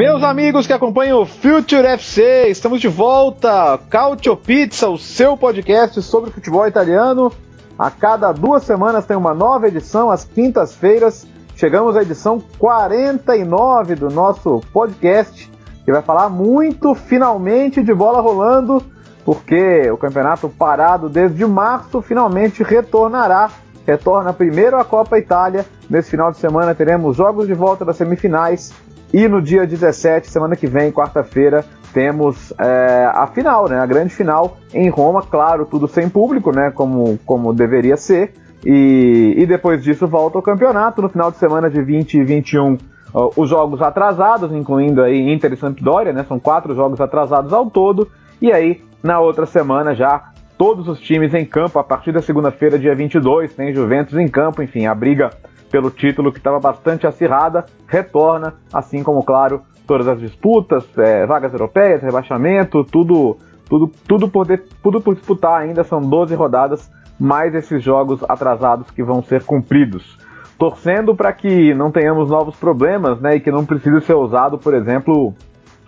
Meus amigos que acompanham o Future FC, estamos de volta. Cautio Pizza, o seu podcast sobre futebol italiano. A cada duas semanas tem uma nova edição, às quintas-feiras. Chegamos à edição 49 do nosso podcast, que vai falar muito finalmente de bola rolando, porque o campeonato parado desde março finalmente retornará. Retorna primeiro a Copa Itália. Nesse final de semana teremos jogos de volta das semifinais e no dia 17, semana que vem, quarta-feira, temos é, a final, né? A grande final em Roma, claro, tudo sem público, né? Como, como deveria ser. E, e depois disso volta o campeonato. No final de semana de 20 e 21, uh, os jogos atrasados, incluindo aí Inter e Sampdoria, né? São quatro jogos atrasados ao todo. E aí, na outra semana já, todos os times em campo, a partir da segunda-feira, dia 22, tem Juventus em campo, enfim, a briga pelo título que estava bastante acirrada, retorna, assim como, claro, todas as disputas, é, vagas europeias, rebaixamento, tudo, tudo, tudo, por de, tudo por disputar ainda, são 12 rodadas, mais esses jogos atrasados que vão ser cumpridos. Torcendo para que não tenhamos novos problemas, né, e que não precise ser usado, por exemplo,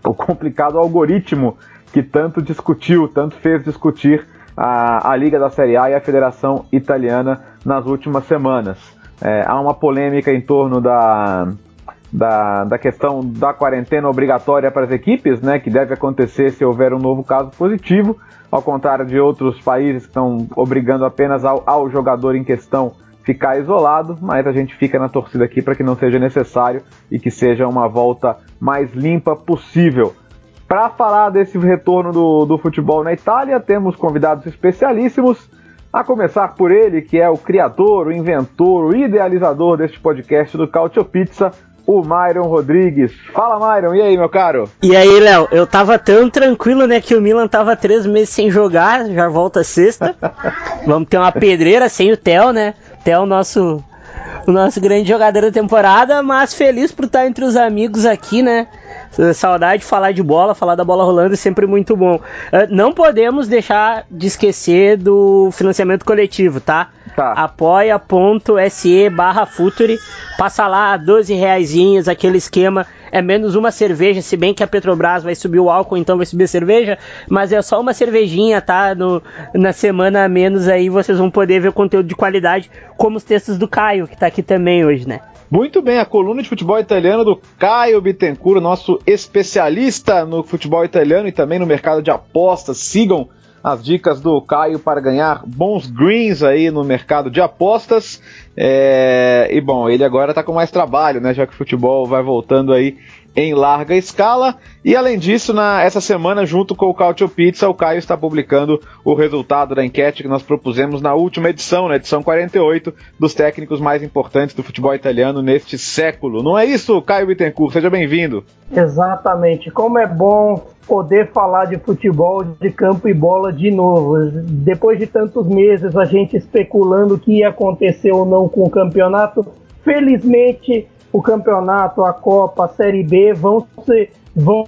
o complicado algoritmo que tanto discutiu, tanto fez discutir a, a Liga da Série A e a Federação Italiana nas últimas semanas. É, há uma polêmica em torno da, da, da, questão da quarentena obrigatória para as equipes, né, que deve acontecer se houver um novo caso positivo, ao contrário de outros países que estão obrigando apenas ao, ao jogador em questão ficar isolado, mas a gente fica na torcida aqui para que não seja necessário e que seja uma volta mais limpa possível. Para falar desse retorno do, do futebol na Itália, temos convidados especialíssimos. A começar por ele, que é o criador, o inventor, o idealizador deste podcast do Cautio Pizza, o Myron Rodrigues. Fala, Myron, e aí, meu caro? E aí, Léo, eu tava tão tranquilo, né, que o Milan tava três meses sem jogar, já volta sexta. Vamos ter uma pedreira sem o Theo, né? Theo, nosso, o nosso grande jogador da temporada, mas feliz por estar entre os amigos aqui, né? Saudade de falar de bola, falar da bola rolando é sempre muito bom. Uh, não podemos deixar de esquecer do financiamento coletivo, tá? Tá. apoia.se barra Futuri. Passa lá, 12 reaisinhos, aquele esquema. É menos uma cerveja, se bem que a Petrobras vai subir o álcool, então vai subir a cerveja. Mas é só uma cervejinha, tá? No, na semana a menos aí vocês vão poder ver conteúdo de qualidade, como os textos do Caio, que tá aqui também hoje, né? Muito bem, a coluna de futebol italiano do Caio Bittencourt, nosso especialista no futebol italiano e também no mercado de apostas. Sigam as dicas do Caio para ganhar bons greens aí no mercado de apostas. É... E bom, ele agora está com mais trabalho, né? Já que o futebol vai voltando aí em larga escala. E além disso, na, essa semana, junto com o Cautio Pizza, o Caio está publicando o resultado da enquete que nós propusemos na última edição, na edição 48, dos técnicos mais importantes do futebol italiano neste século. Não é isso, Caio Bittencourt? Seja bem-vindo. Exatamente. Como é bom poder falar de futebol de campo e bola de novo. Depois de tantos meses a gente especulando o que ia acontecer ou não com o campeonato, felizmente o campeonato, a Copa, a Série B vão se vão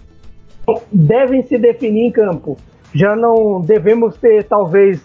devem se definir em campo. Já não devemos ter talvez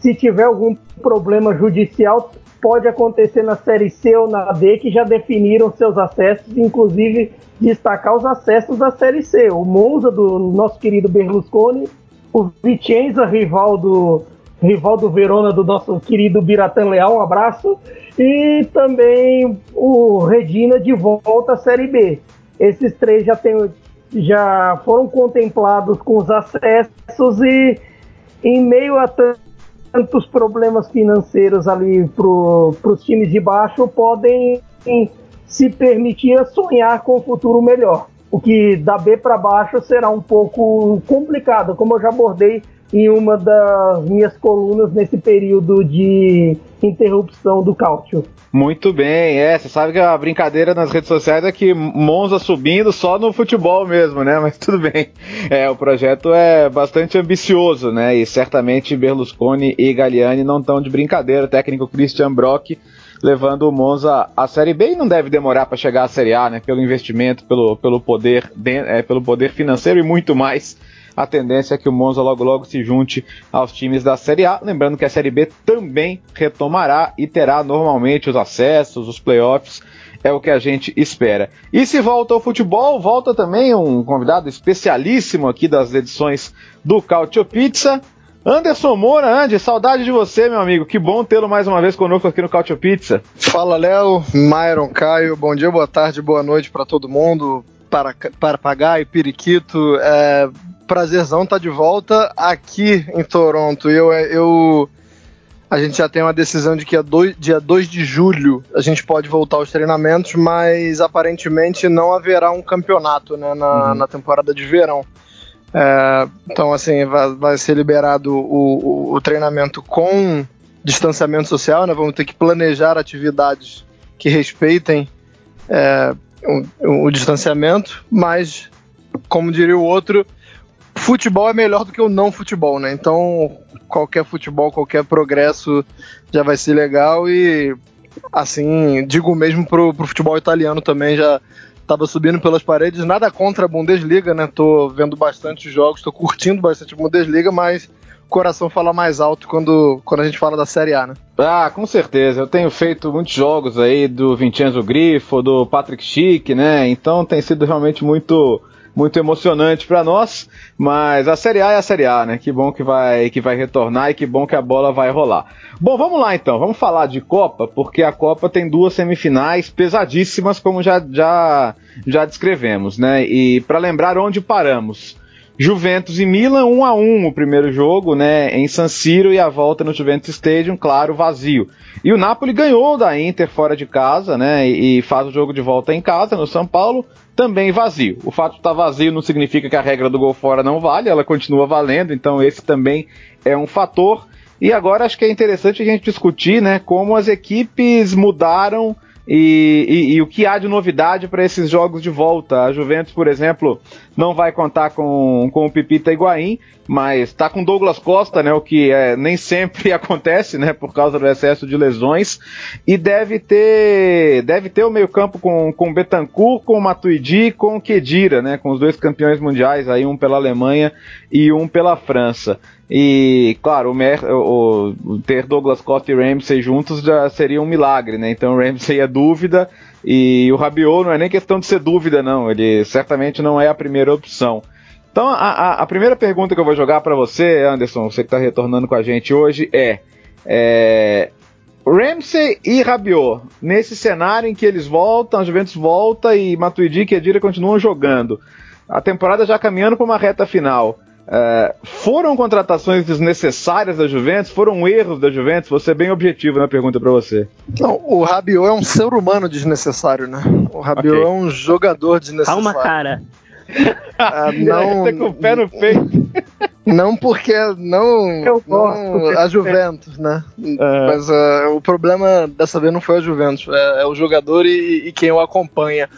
se tiver algum problema judicial pode acontecer na Série C ou na D que já definiram seus acessos, inclusive destacar os acessos da Série C. O Monza do nosso querido Berlusconi, o Vicenza, rival do rival do Verona do nosso querido Biratan Leal, um abraço, e também o Regina de volta à Série B. Esses três já, tem, já foram contemplados com os acessos e em meio a tantos problemas financeiros ali para os times de baixo podem se permitir sonhar com um futuro melhor. O que da B para baixo será um pouco complicado, como eu já abordei em uma das minhas colunas nesse período de interrupção do cálcio. Muito bem, é, você sabe que a brincadeira nas redes sociais é que Monza subindo só no futebol mesmo, né? Mas tudo bem. É, o projeto é bastante ambicioso, né? E certamente Berlusconi e Galliani não estão de brincadeira. O técnico Christian Brock levando o Monza à Série B e não deve demorar para chegar à Série A, né? Pelo investimento, pelo, pelo, poder, é, pelo poder financeiro e muito mais. A tendência é que o Monza logo logo se junte aos times da Série A. Lembrando que a Série B também retomará e terá normalmente os acessos, os playoffs é o que a gente espera. E se volta ao futebol, volta também um convidado especialíssimo aqui das edições do Cautio Pizza, Anderson Moura, Andy, saudade de você, meu amigo. Que bom tê-lo mais uma vez conosco aqui no Cautio Pizza. Fala, Léo, Myron, Caio. Bom dia, boa tarde, boa noite para todo mundo. Para, para Papagaio, Periquito. É, prazerzão tá de volta aqui em Toronto. Eu, eu, a gente já tem uma decisão de que dois, dia 2 de julho a gente pode voltar aos treinamentos, mas aparentemente não haverá um campeonato né, na, uhum. na temporada de verão. É, então, assim, vai, vai ser liberado o, o, o, treinamento com distanciamento social, né? Vamos ter que planejar atividades que respeitem é, o, o, distanciamento, mas, como diria o outro, futebol é melhor do que o não futebol, né? Então, qualquer futebol, qualquer progresso já vai ser legal e, assim, digo mesmo pro, pro futebol italiano também, já tava subindo pelas paredes. Nada contra a Bundesliga, né? Tô vendo bastante jogos, tô curtindo bastante a Bundesliga, mas o coração fala mais alto quando, quando a gente fala da Série A, né? Ah, com certeza. Eu tenho feito muitos jogos aí do Vincenzo Grifo, do Patrick Schick, né? Então tem sido realmente muito muito emocionante para nós, mas a Série A é a Série A, né? Que bom que vai que vai retornar e que bom que a bola vai rolar. Bom, vamos lá então, vamos falar de Copa, porque a Copa tem duas semifinais pesadíssimas, como já já já descrevemos, né? E para lembrar onde paramos. Juventus e Milan 1 a 1 o primeiro jogo, né, em San Siro e a volta no Juventus Stadium, claro, vazio. E o Napoli ganhou da Inter fora de casa, né, e faz o jogo de volta em casa no São Paulo, também vazio. O fato de estar vazio não significa que a regra do gol fora não vale, ela continua valendo, então esse também é um fator. E agora acho que é interessante a gente discutir, né, como as equipes mudaram e, e, e, o que há de novidade para esses jogos de volta? A Juventus, por exemplo, não vai contar com, com o Pipita Higuaín, mas está com Douglas Costa, né, o que é, nem sempre acontece, né, por causa do excesso de lesões, e deve ter deve ter o meio campo com, com Betancourt, com Matuidi com Kedira, né, com os dois campeões mundiais, aí um pela Alemanha e um pela França. E, claro, o, Mer, o, o, ter Douglas Costa e Ramsey juntos já seria um milagre, né? Então Ramsey é dúvida e o Rabiot não é nem questão de ser dúvida, não. Ele certamente não é a primeira opção. Então a, a, a primeira pergunta que eu vou jogar para você, Anderson, você que está retornando com a gente hoje, é, é Ramsey e Rabiot, nesse cenário em que eles voltam, a Juventus volta e Matuidi e Kedira continuam jogando, a temporada já caminhando para uma reta final. É, foram contratações desnecessárias da Juventus? Foram erros da Juventus? Vou ser bem objetivo na pergunta para você. Não, o Rabiot é um ser humano desnecessário, né? O Rabiot okay. é um jogador desnecessário. Calma, cara. Ah, não, tá com o pé no peito. Não porque não, não a Juventus, né? É. Mas uh, o problema dessa vez não foi a Juventus, é, é o jogador e, e, quem o acompanha.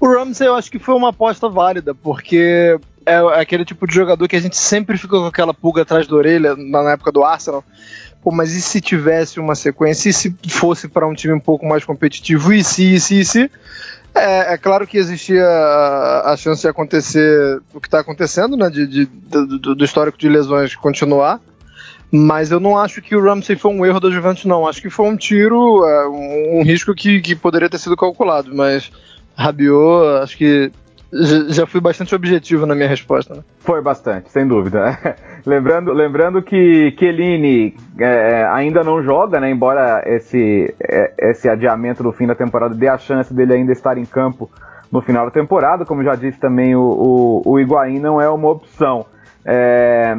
O Ramsey eu acho que foi uma aposta válida, porque é, aquele tipo de jogador que a gente sempre fica com aquela pulga atrás da orelha na época do Arsenal. Pô, mas e se tivesse uma sequência? E se fosse para um time um pouco mais competitivo? E se, e se, e se? É, é, claro que existia a, chance de acontecer o que está acontecendo, né? De, de, do, do, histórico de lesões continuar. Mas eu não acho que o Ramsey foi um erro da Juventus, não. Acho que foi um tiro, é, um, um, risco que, que poderia ter sido calculado. Mas Rabiot, acho que já fui bastante objetivo na minha resposta. Né? Foi bastante, sem dúvida. lembrando, lembrando que Chiellini é, ainda não joga, né, embora esse, é, esse adiamento do fim da temporada dê a chance dele ainda estar em campo no final da temporada. Como já disse também, o, o, o Higuaín não é uma opção. É,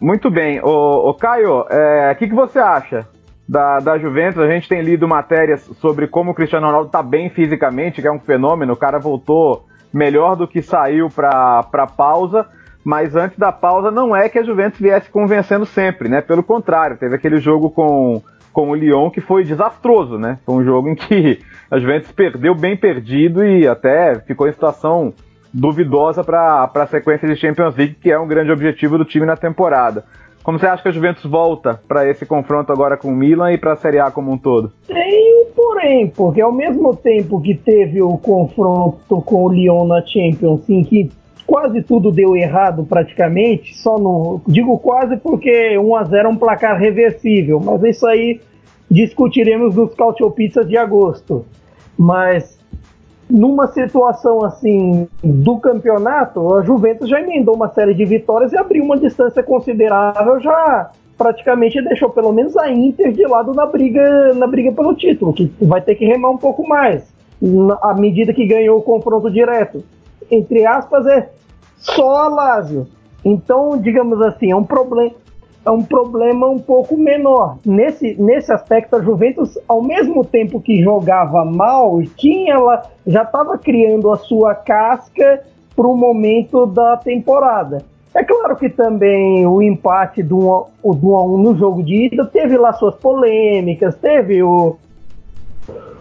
muito bem. O, o Caio, o é, que, que você acha da, da Juventus? A gente tem lido matérias sobre como o Cristiano Ronaldo está bem fisicamente, que é um fenômeno. O cara voltou melhor do que saiu para pausa, mas antes da pausa não é que a Juventus viesse convencendo sempre, né? Pelo contrário, teve aquele jogo com, com o Lyon que foi desastroso, né? Foi um jogo em que a Juventus perdeu bem perdido e até ficou em situação duvidosa para a sequência de Champions League, que é um grande objetivo do time na temporada. Como você acha que a Juventus volta para esse confronto agora com o Milan e para a Série A como um todo? Um porém, porque ao mesmo tempo que teve o confronto com o Lyon na Champions, em que quase tudo deu errado praticamente, só no. Digo quase porque 1 a 0 é um placar reversível, mas isso aí discutiremos nos Cautio de agosto. Mas numa situação assim do campeonato, a Juventus já emendou uma série de vitórias e abriu uma distância considerável, já praticamente deixou pelo menos a Inter de lado na briga, na briga pelo título, que vai ter que remar um pouco mais à medida que ganhou o confronto direto. Entre aspas, é só a Lazio. Então, digamos assim, é um problema é um problema um pouco menor. Nesse, nesse aspecto, a Juventus, ao mesmo tempo que jogava mal, tinha ela já estava criando a sua casca para o momento da temporada. É claro que também o empate do 1 do 1 a 1 no jogo de ida teve lá suas polêmicas, teve o,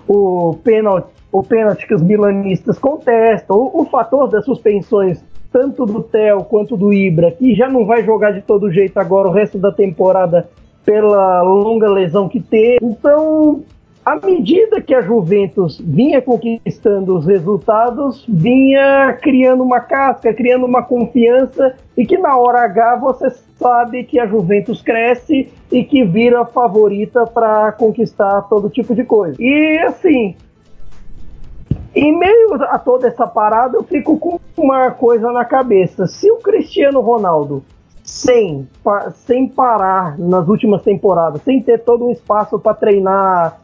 o pênalti o pênalti que os milanistas contestam, o, o fator das suspensões tanto do Theo quanto do Ibra, que já não vai jogar de todo jeito agora o resto da temporada pela longa lesão que teve. Então, à medida que a Juventus vinha conquistando os resultados, vinha criando uma casca, criando uma confiança e que na hora H você sabe que a Juventus cresce e que vira favorita para conquistar todo tipo de coisa. E assim, em meio a toda essa parada, eu fico com uma coisa na cabeça. Se o Cristiano Ronaldo, sem, sem parar nas últimas temporadas, sem ter todo um espaço para treinar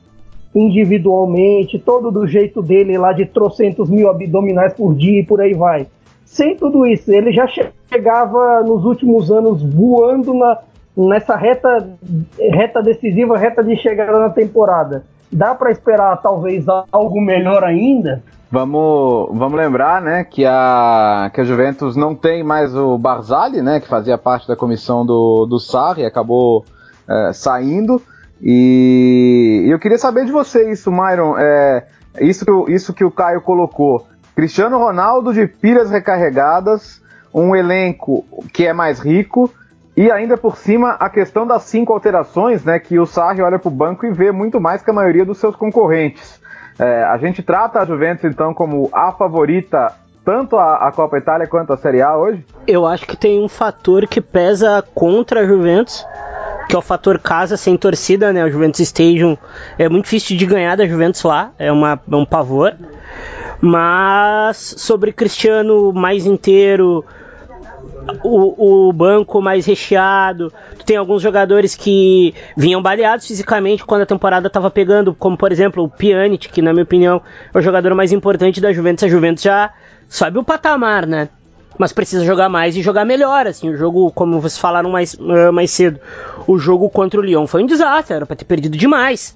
individualmente, todo do jeito dele lá de trocentos mil abdominais por dia e por aí vai. Sem tudo isso, ele já chegava nos últimos anos voando na, nessa reta, reta decisiva, reta de chegada na temporada dá para esperar talvez algo melhor ainda? Vamos, vamos lembrar, né, que a, que a Juventus não tem mais o Barzali, né, que fazia parte da comissão do, do Sarri, acabou é, saindo. E eu queria saber de você isso, Myron, é, isso, que, isso que o Caio colocou. Cristiano Ronaldo de pilhas recarregadas, um elenco que é mais rico, e ainda por cima, a questão das cinco alterações, né, que o Sarri olha para o banco e vê muito mais que a maioria dos seus concorrentes. É, a gente trata a Juventus, então, como a favorita tanto a, a, Copa Itália quanto a Série A hoje? Eu acho que tem um fator que pesa contra a Juventus, que é o fator casa sem torcida, né? O Juventus Stadium é muito difícil de ganhar da Juventus lá, é, uma, é um pavor. Mas sobre Cristiano mais inteiro, o, o, banco mais recheado. Tem alguns jogadores que vinham baleados fisicamente quando a temporada estava pegando, como por exemplo o Pjanic, que na minha opinião é o jogador mais importante da Juventus. A Juventus já sobe o patamar, né? Mas precisa jogar mais e jogar melhor, assim. O jogo, como vocês falaram mais, uh, mais cedo, o jogo contra o Lyon foi um desastre, era para ter perdido demais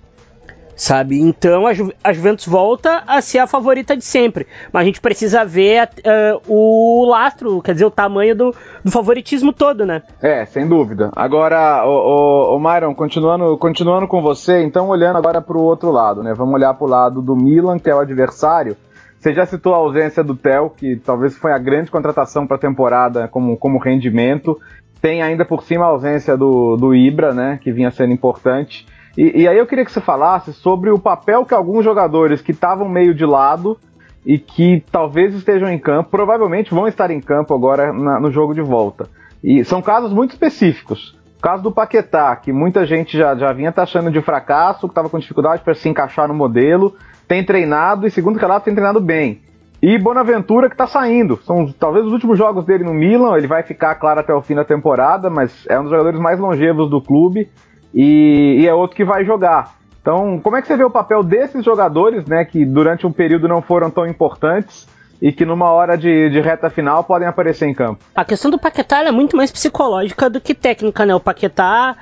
sabe? Então a, Ju a, Juventus volta a ser a favorita de sempre, mas a gente precisa ver uh, o lastro, quer dizer, o tamanho do, do, favoritismo todo, né? É, sem dúvida. Agora, o, o, o Myron, continuando, continuando com você, então olhando agora para o outro lado, né? Vamos olhar para o lado do Milan, que é o adversário. Você já citou a ausência do Tel, que talvez foi a grande contratação para a temporada como, como rendimento. Tem ainda por cima a ausência do, do Ibra, né? Que vinha sendo importante. E, e, aí eu queria que você falasse sobre o papel que alguns jogadores que estavam meio de lado e que talvez estejam em campo, provavelmente vão estar em campo agora na, no jogo de volta. E são casos muito específicos. O caso do Paquetá, que muita gente já, já vinha taxando de fracasso, que estava com dificuldade para se encaixar no modelo, tem treinado e, segundo o relato, tem treinado bem. E Bonaventura que está saindo. São talvez os últimos jogos dele no Milan. Ele vai ficar, claro, até o fim da temporada, mas é um dos jogadores mais longevos do clube e, e é outro que vai jogar. Então, como é que você vê o papel desses jogadores, né, que durante um período não foram tão importantes e que numa hora de, de reta final podem aparecer em campo? A questão do Paquetá é muito mais psicológica do que técnica, né? O Paquetá,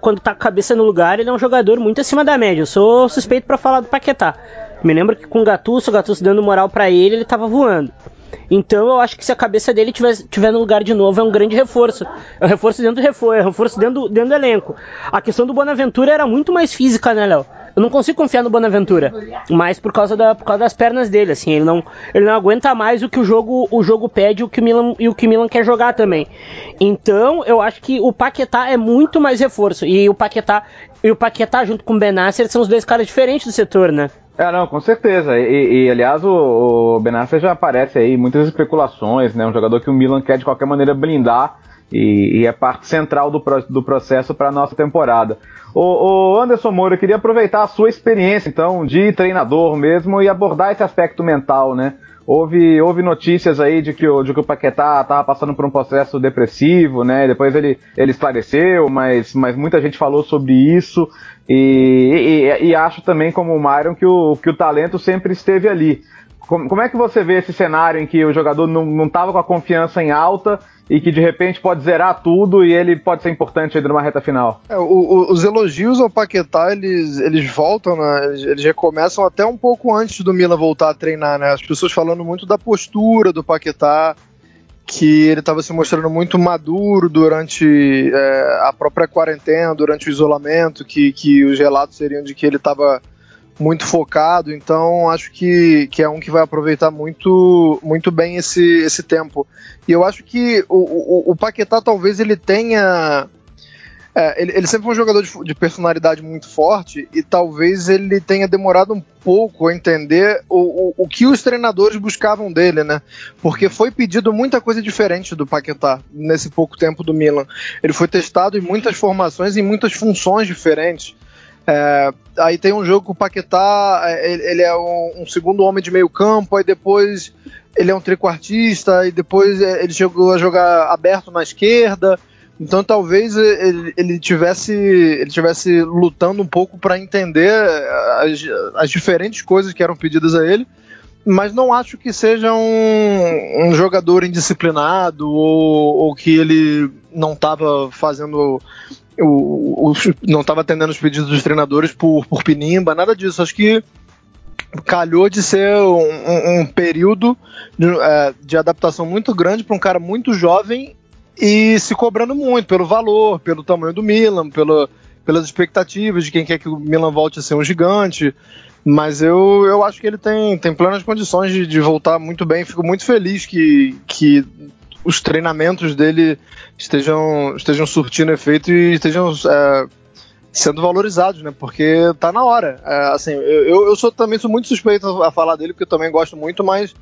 quando tá com a cabeça no lugar, ele é um jogador muito acima da média. Eu sou suspeito para falar do Paquetá. Me lembro que com o Gattuso, o Gattuso dando moral para ele, ele tava voando. Então eu acho que se a cabeça dele tiver, tiver no lugar de novo, é um grande reforço. É um reforço dentro do reforço, é um reforço dentro dentro do elenco. A questão do Bonaventura era muito mais física, né, Léo? Eu não consigo confiar no Bonaventura, mas por causa, da, por causa das pernas dele, assim, ele não, ele não aguenta mais o que o jogo, o jogo pede o que o Milan, e o que o Milan quer jogar também. Então, eu acho que o Paquetá é muito mais reforço, e o Paquetá, e o Paquetá junto com o Benasser são os dois caras diferentes do setor, né? É, não, com certeza. E, e aliás, o, o Benasser já aparece aí muitas especulações, né? Um jogador que o Milan quer de qualquer maneira blindar e, e é parte central do, do processo para a nossa temporada. O, o, Anderson Moura, eu queria aproveitar a sua experiência, então, de treinador mesmo e abordar esse aspecto mental, né? Houve, houve notícias aí de que, o, de que o Paquetá estava passando por um processo depressivo, né? Depois ele, ele esclareceu, mas, mas muita gente falou sobre isso. E, e, e acho também, como o Myron, que o, que o talento sempre esteve ali. Como, como é que você vê esse cenário em que o jogador não estava com a confiança em alta e que de repente pode zerar tudo e ele pode ser importante ainda numa reta final. É, o, o, os elogios ao Paquetá, eles, eles voltam, né? Eles, eles, recomeçam até um pouco antes do Milan voltar a treinar, né? As pessoas falando muito da postura do Paquetá, que ele estava se mostrando muito maduro durante é, a própria quarentena, durante o isolamento, que, que os relatos seriam de que ele estava muito focado, então acho que, que é um que vai aproveitar muito, muito bem esse, esse tempo. E eu acho que o, o, o Paquetá talvez ele tenha. É, ele, ele, sempre foi um jogador de, de, personalidade muito forte e talvez ele tenha demorado um pouco a entender o, o, o, que os treinadores buscavam dele, né? Porque foi pedido muita coisa diferente do Paquetá nesse pouco tempo do Milan. Ele foi testado em muitas formações, em muitas funções diferentes. É, aí tem um jogo que o Paquetá, é, ele é um, um, segundo homem de meio campo, aí depois ele é um trequartista, e depois é, ele chegou a jogar aberto na esquerda. Então talvez ele, ele tivesse ele tivesse lutando um pouco para entender as, as, diferentes coisas que eram pedidas a ele, mas não acho que seja um, um jogador indisciplinado ou, ou que ele não estava fazendo o, o, não estava atendendo os pedidos dos treinadores por, por pinimba, nada disso. Acho que calhou de ser um, um período de, é, de, adaptação muito grande para um cara muito jovem e se cobrando muito pelo valor, pelo tamanho do Milan, pelo, pelas expectativas de quem quer que o Milan volte a ser um gigante. Mas eu, eu acho que ele tem, tem plenas condições de, de voltar muito bem. Fico muito feliz que, que os treinamentos dele estejam, estejam surtindo efeito e estejam é, sendo valorizados, né? Porque tá na hora. É, assim, eu, eu sou, também sou muito suspeito a falar dele, porque eu também gosto muito, mas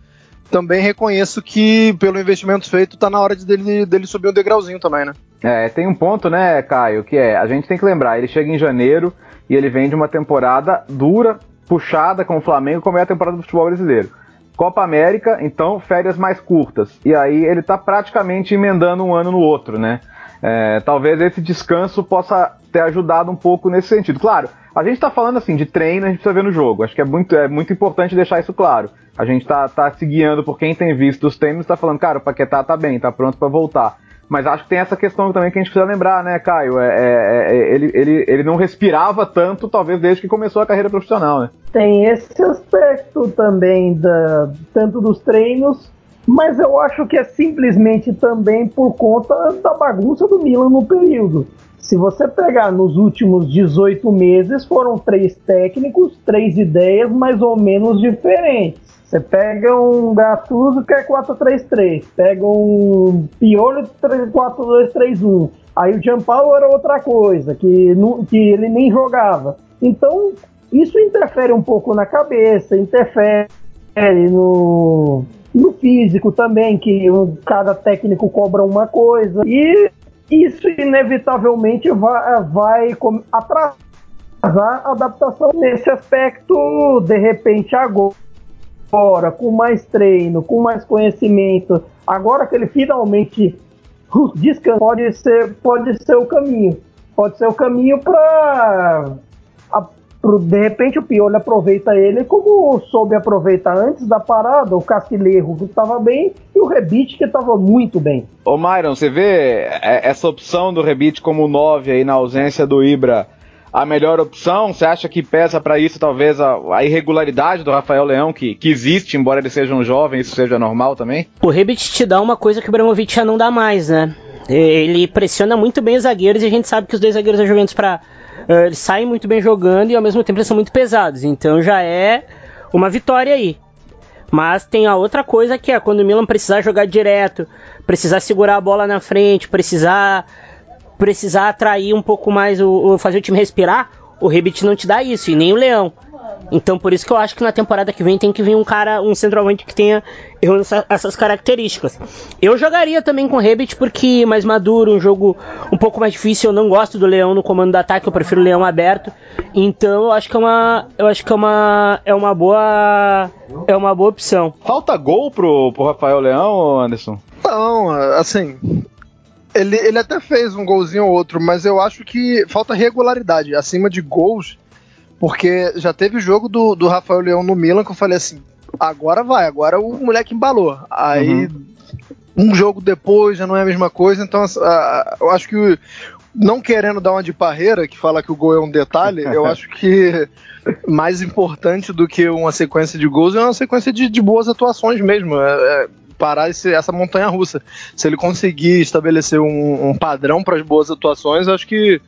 também reconheço que pelo investimento feito tá na hora de dele, dele subir um degrauzinho também, né? É, tem um ponto, né, Caio, que é, a gente tem que lembrar, ele chega em janeiro e ele vem de uma temporada dura, puxada com o Flamengo, como é a temporada do futebol brasileiro. Copa América, então férias mais curtas. E aí ele está praticamente emendando um ano no outro, né? É, talvez esse descanso possa ter ajudado um pouco nesse sentido. Claro, a gente está falando assim de treino, a gente precisa ver no jogo. Acho que é muito, é muito importante deixar isso claro. A gente está tá se guiando por quem tem visto os treinos, está falando, cara, o Paquetá tá bem, tá pronto para voltar. Mas acho que tem essa questão também que a gente precisa lembrar, né, Caio? É, é, é, ele, ele, ele não respirava tanto, talvez, desde que começou a carreira profissional, né? Tem esse aspecto também, da, tanto dos treinos, mas eu acho que é simplesmente também por conta da bagunça do Milan no período. Se você pegar nos últimos 18 meses, foram três técnicos, três ideias mais ou menos diferentes. Você pega um Gattuso que é 4-3-3, pega um Pioli 4-2-3-1. Aí o Gianpaolo era outra coisa, que, que ele nem jogava. Então, isso interfere um pouco na cabeça, interfere no, no físico também, que um, cada técnico cobra uma coisa. E isso inevitavelmente vai, vai atrasar a adaptação nesse aspecto, de repente, agora fora, com mais treino, com mais conhecimento, agora que ele finalmente descansa, pode ser, pode ser o caminho. Pode ser o caminho para de repente o Pioli aproveita ele como soube aproveitar antes da parada, o Castilheiro que estava bem e o Rebite que estava muito bem. Ô Myron, você vê essa opção do Rebite como 9 aí na ausência do Ibra a melhor opção? Você acha que pesa para isso talvez a, a, irregularidade do Rafael Leão, que, que existe, embora ele seja um jovem, isso seja normal também? O Rebit te dá uma coisa que o Bramovic já não dá mais, né? Ele pressiona muito bem os zagueiros e a gente sabe que os dois zagueiros da Juventus para uh, eles saem muito bem jogando e ao mesmo tempo eles são muito pesados. Então já é uma vitória aí. Mas tem a outra coisa que é quando o Milan precisar jogar direto, precisar segurar a bola na frente, precisar precisar atrair um pouco mais o, o fazer o time respirar, o Rebit não te dá isso e nem o Leão. Então por isso que eu acho que na temporada que vem tem que vir um cara, um centroavante que tenha essa, essas características. Eu jogaria também com o Rebit porque mais maduro, um jogo um pouco mais difícil. Eu não gosto do Leão no comando do ataque, eu prefiro o Leão aberto. Então eu acho que é uma, eu acho que é uma, é uma boa, é uma boa opção. Falta gol pro, pro Rafael Leão, Anderson? Não, assim, ele, ele até fez um golzinho ou outro, mas eu acho que falta regularidade. Acima de gols, porque já teve o jogo do, do Rafael Leão no Milan que eu falei assim: agora vai, agora o moleque embalou. Aí uhum. um jogo depois já não é a mesma coisa, então uh, eu acho que não querendo dar uma de parreira, que fala que o gol é um detalhe, eu acho que mais importante do que uma sequência de gols é uma sequência de, de boas atuações mesmo. É, é parar esse, essa montanha russa. Se ele conseguir estabelecer um, um padrão para as boas atuações, acho que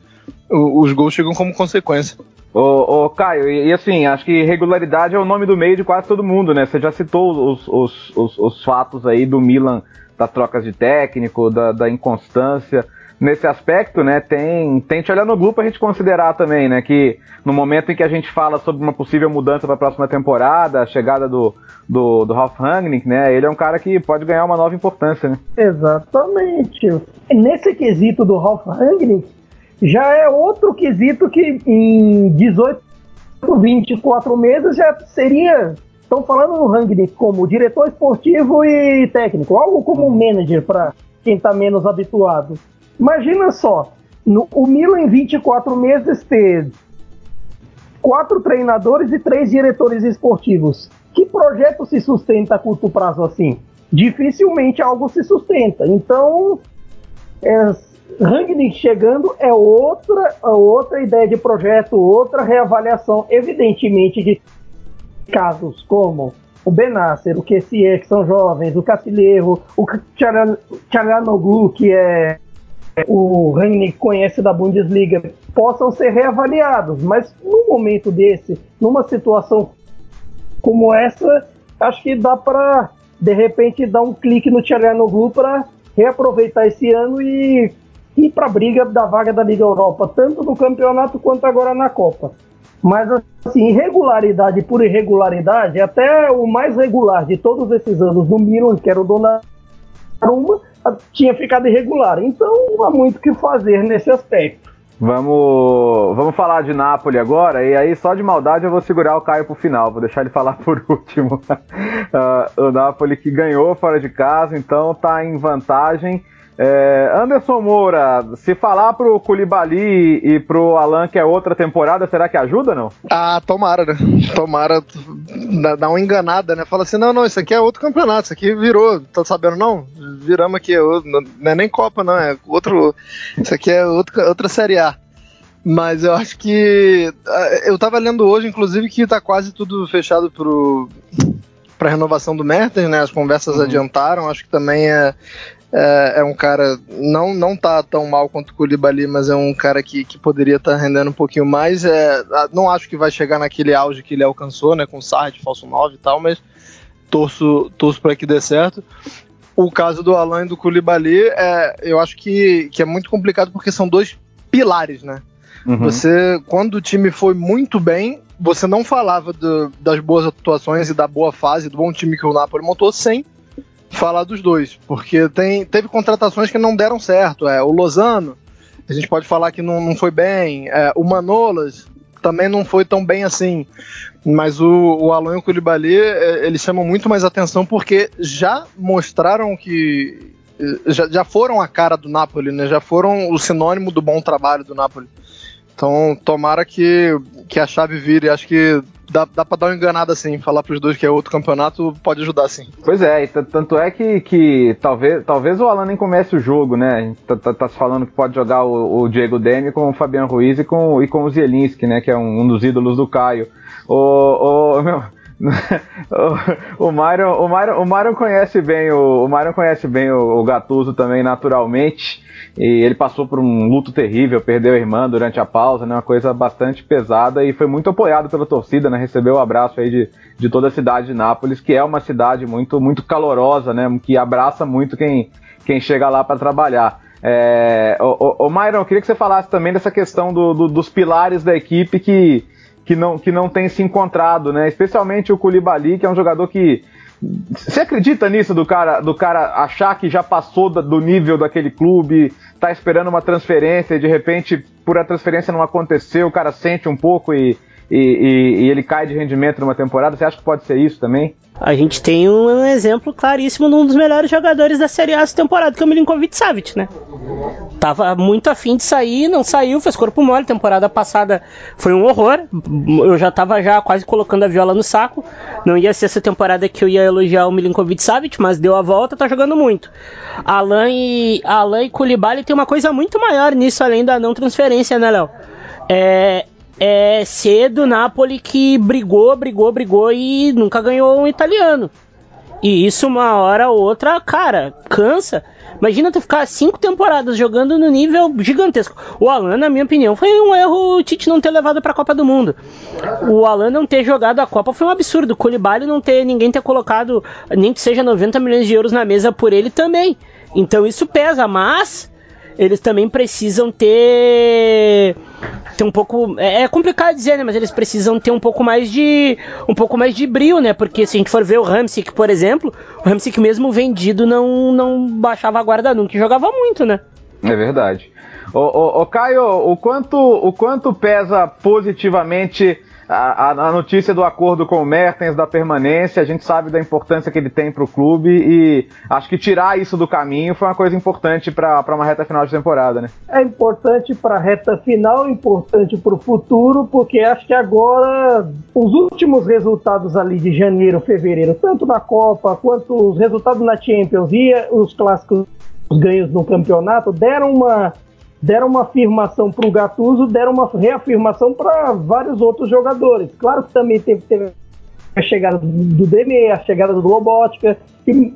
os gols chegam como consequência. Ô, ô Caio, e, e, assim, acho que regularidade é o nome do meio de quase todo mundo, né? Você já citou os, os, os, os fatos aí do Milan, das trocas de técnico, da, da inconstância. Nesse aspecto, né, tem, tem Tchalanoglu pra gente considerar também, né? Que no momento em que a gente fala sobre uma possível mudança para a próxima temporada, a chegada do, do, do Ralf Rangnick, né? Ele é um cara que pode ganhar uma nova importância, né? Exatamente. Nesse quesito do Ralf Rangnick, já é outro quesito que em 18, 24 meses já seria. Estão falando no Rangnick como diretor esportivo e técnico, algo como um manager para quem está menos habituado. Imagina só, no, o Milan em 24 meses ter quatro treinadores e três diretores esportivos. Que projeto se sustenta a curto prazo assim? Dificilmente algo se sustenta. Então, é, Rangnick chegando é outra, é outra ideia de projeto, outra reavaliação, evidentemente, de casos como o Benasser, o Kessier, que são jovens, o Cacilheiro, o Tcharanoglu, que é o Rangnick conhece da Bundesliga, possam ser reavaliados. Mas num momento desse, numa situação como essa, acho que dá para, de repente, dar um clique no Tcharanoglu para reaproveitar esse ano e ir para a briga da vaga da Liga Europa, tanto no campeonato quanto agora na Copa. Mas, assim, irregularidade por irregularidade, até o mais regular de todos esses anos no Milan, que era o Donnarumma, tinha ficado irregular. Então, há muito que fazer nesse aspecto. Vamos, vamos falar de Napoli agora, e aí só de maldade eu vou segurar o Caio pro final, vou deixar ele falar por último. uh, o Napoli que ganhou fora de casa, então tá em vantagem. É, Anderson Moura, se falar pro Koulibaly e pro Alan que é outra temporada, será que ajuda não? Ah, tomara, né? Tomara dar uma enganada, né? Fala assim, não, não, isso aqui é outro campeonato, isso aqui virou, tá sabendo não? Viramos aqui, não é nem Copa não, é outro, isso aqui é outro, outra Série A. Mas eu acho que, ah, eu tava lendo hoje, inclusive, que tá quase tudo fechado pro para renovação do Mertens, né? As conversas uhum. adiantaram. Acho que também é, é, é, um cara, não, não tá tão mal quanto o Koulibaly, mas é um cara que, que poderia estar tá rendendo um pouquinho mais. É, não acho que vai chegar naquele auge que ele alcançou, né, com Sarri, falso 9 e tal, mas torço, torço para que dê certo. O caso do Alan e do Koulibaly, é, eu acho que, que é muito complicado porque são dois pilares, né? Uhum. Você, quando o time foi muito bem, você não falava do, das boas atuações e da boa fase, do bom time que o Napoli montou, sem falar dos dois, porque tem, teve contratações que não deram certo. É, o Lozano, a gente pode falar que não, não foi bem. É, o Manolas também não foi tão bem assim. Mas o, o Alan e o Koulibaly, é, eles chamam muito mais atenção porque já mostraram que. Já, já foram a cara do Napoli, né? Já foram o sinônimo do bom trabalho do Napoli. Então, tomara que, que a chave vire. Acho que dá, dá pra dar uma enganada assim, falar pros dois que é outro campeonato pode ajudar sim. Pois é, tanto é que, que talvez, talvez o Alan nem comece o jogo, né? A gente tá, tá, tá se falando que pode jogar o, o, Diego Demi com o Fabiano Ruiz e com, e com o Zielinski, né? Que é um, um dos ídolos do Caio. O, o, meu, o, o, o, Myron, o Myron conhece bem o, o Myron conhece bem o, o Gattuso também naturalmente e ele passou por um luto terrível, perdeu a irmã durante a pausa, né, uma coisa bastante pesada e foi muito apoiado pela torcida, né, recebeu o abraço aí de, de toda a cidade de Nápoles, que é uma cidade muito muito calorosa, né, que abraça muito quem, quem chega lá para trabalhar. É, o Myron, eu queria que você falasse também dessa questão do, do, dos pilares da equipe que que não, que não tem se encontrado, né? Especialmente o Koulibaly, que é um jogador que você acredita nisso do cara, do cara achar que já passou do nível daquele clube, tá esperando uma transferência e de repente, por a transferência não acontecer, o cara sente um pouco e, e, e, e ele cai de rendimento numa temporada? Você acha que pode ser isso também? A gente tem um exemplo claríssimo de um dos melhores jogadores da Série A essa temporada, que é o Milinkovic Savic, né? Tava muito afim de sair, não saiu, fez corpo mole. Temporada passada foi um horror. Eu já tava já quase colocando a viola no saco. Não ia ser essa temporada que eu ia elogiar o Milinkovic Savic, mas deu a volta, tá jogando muito. Alan e Alan e Koulibaly tem uma coisa muito maior nisso além da não transferência, né, Léo? É, é cedo Napoli que brigou, brigou, brigou e nunca ganhou um italiano. E isso uma hora ou outra, cara, cansa. Imagina tu ficar cinco temporadas jogando no nível gigantesco. O Alan, na minha opinião, foi um erro o Tite não ter levado para a Copa do Mundo. O Alan não ter jogado a Copa foi um absurdo. O Koulibaly não ter ninguém ter colocado nem que seja 90 milhões de euros na mesa por ele também. Então isso pesa, mas eles também precisam ter ter um pouco é, é, complicado dizer né mas eles precisam ter um pouco mais de um pouco mais de brilho né porque se a gente for ver o Ramsey por exemplo o Ramsey mesmo vendido não não baixava a guarda nunca e jogava muito né? É verdade. O, o Caio o quanto o quanto pesa positivamente a, a, notícia do acordo com o Mertens, da permanência, a gente sabe da importância que ele tem para o clube e acho que tirar isso do caminho foi uma coisa importante para uma reta final de temporada, né? É importante para a reta final, importante para o futuro, porque acho que agora os últimos resultados ali de janeiro, fevereiro, tanto na Copa quanto os resultados na Champions e os clássicos os ganhos no campeonato deram uma deram uma afirmação para o Gattuso, deram uma reafirmação para vários outros jogadores. Claro que também teve, teve a chegada do Deme, a chegada do Lobotka, que,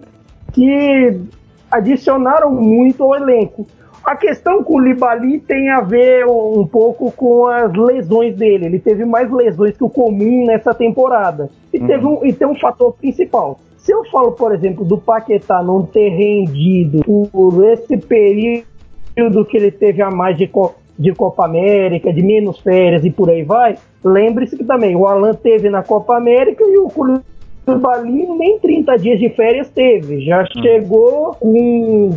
que adicionaram muito ao elenco. A questão com o Libali tem a ver um pouco com as lesões dele. Ele teve mais lesões que o comum nessa temporada. E, uhum. teve um, e tem um fator principal. Se eu falo, por exemplo, do Paquetá não ter rendido por esse período período que ele teve a mais de, Co de Copa América, de menos férias e por aí vai, lembre-se que também o Alan teve na Copa América e o Koulibaly nem 30 dias de férias teve. Já hum. chegou com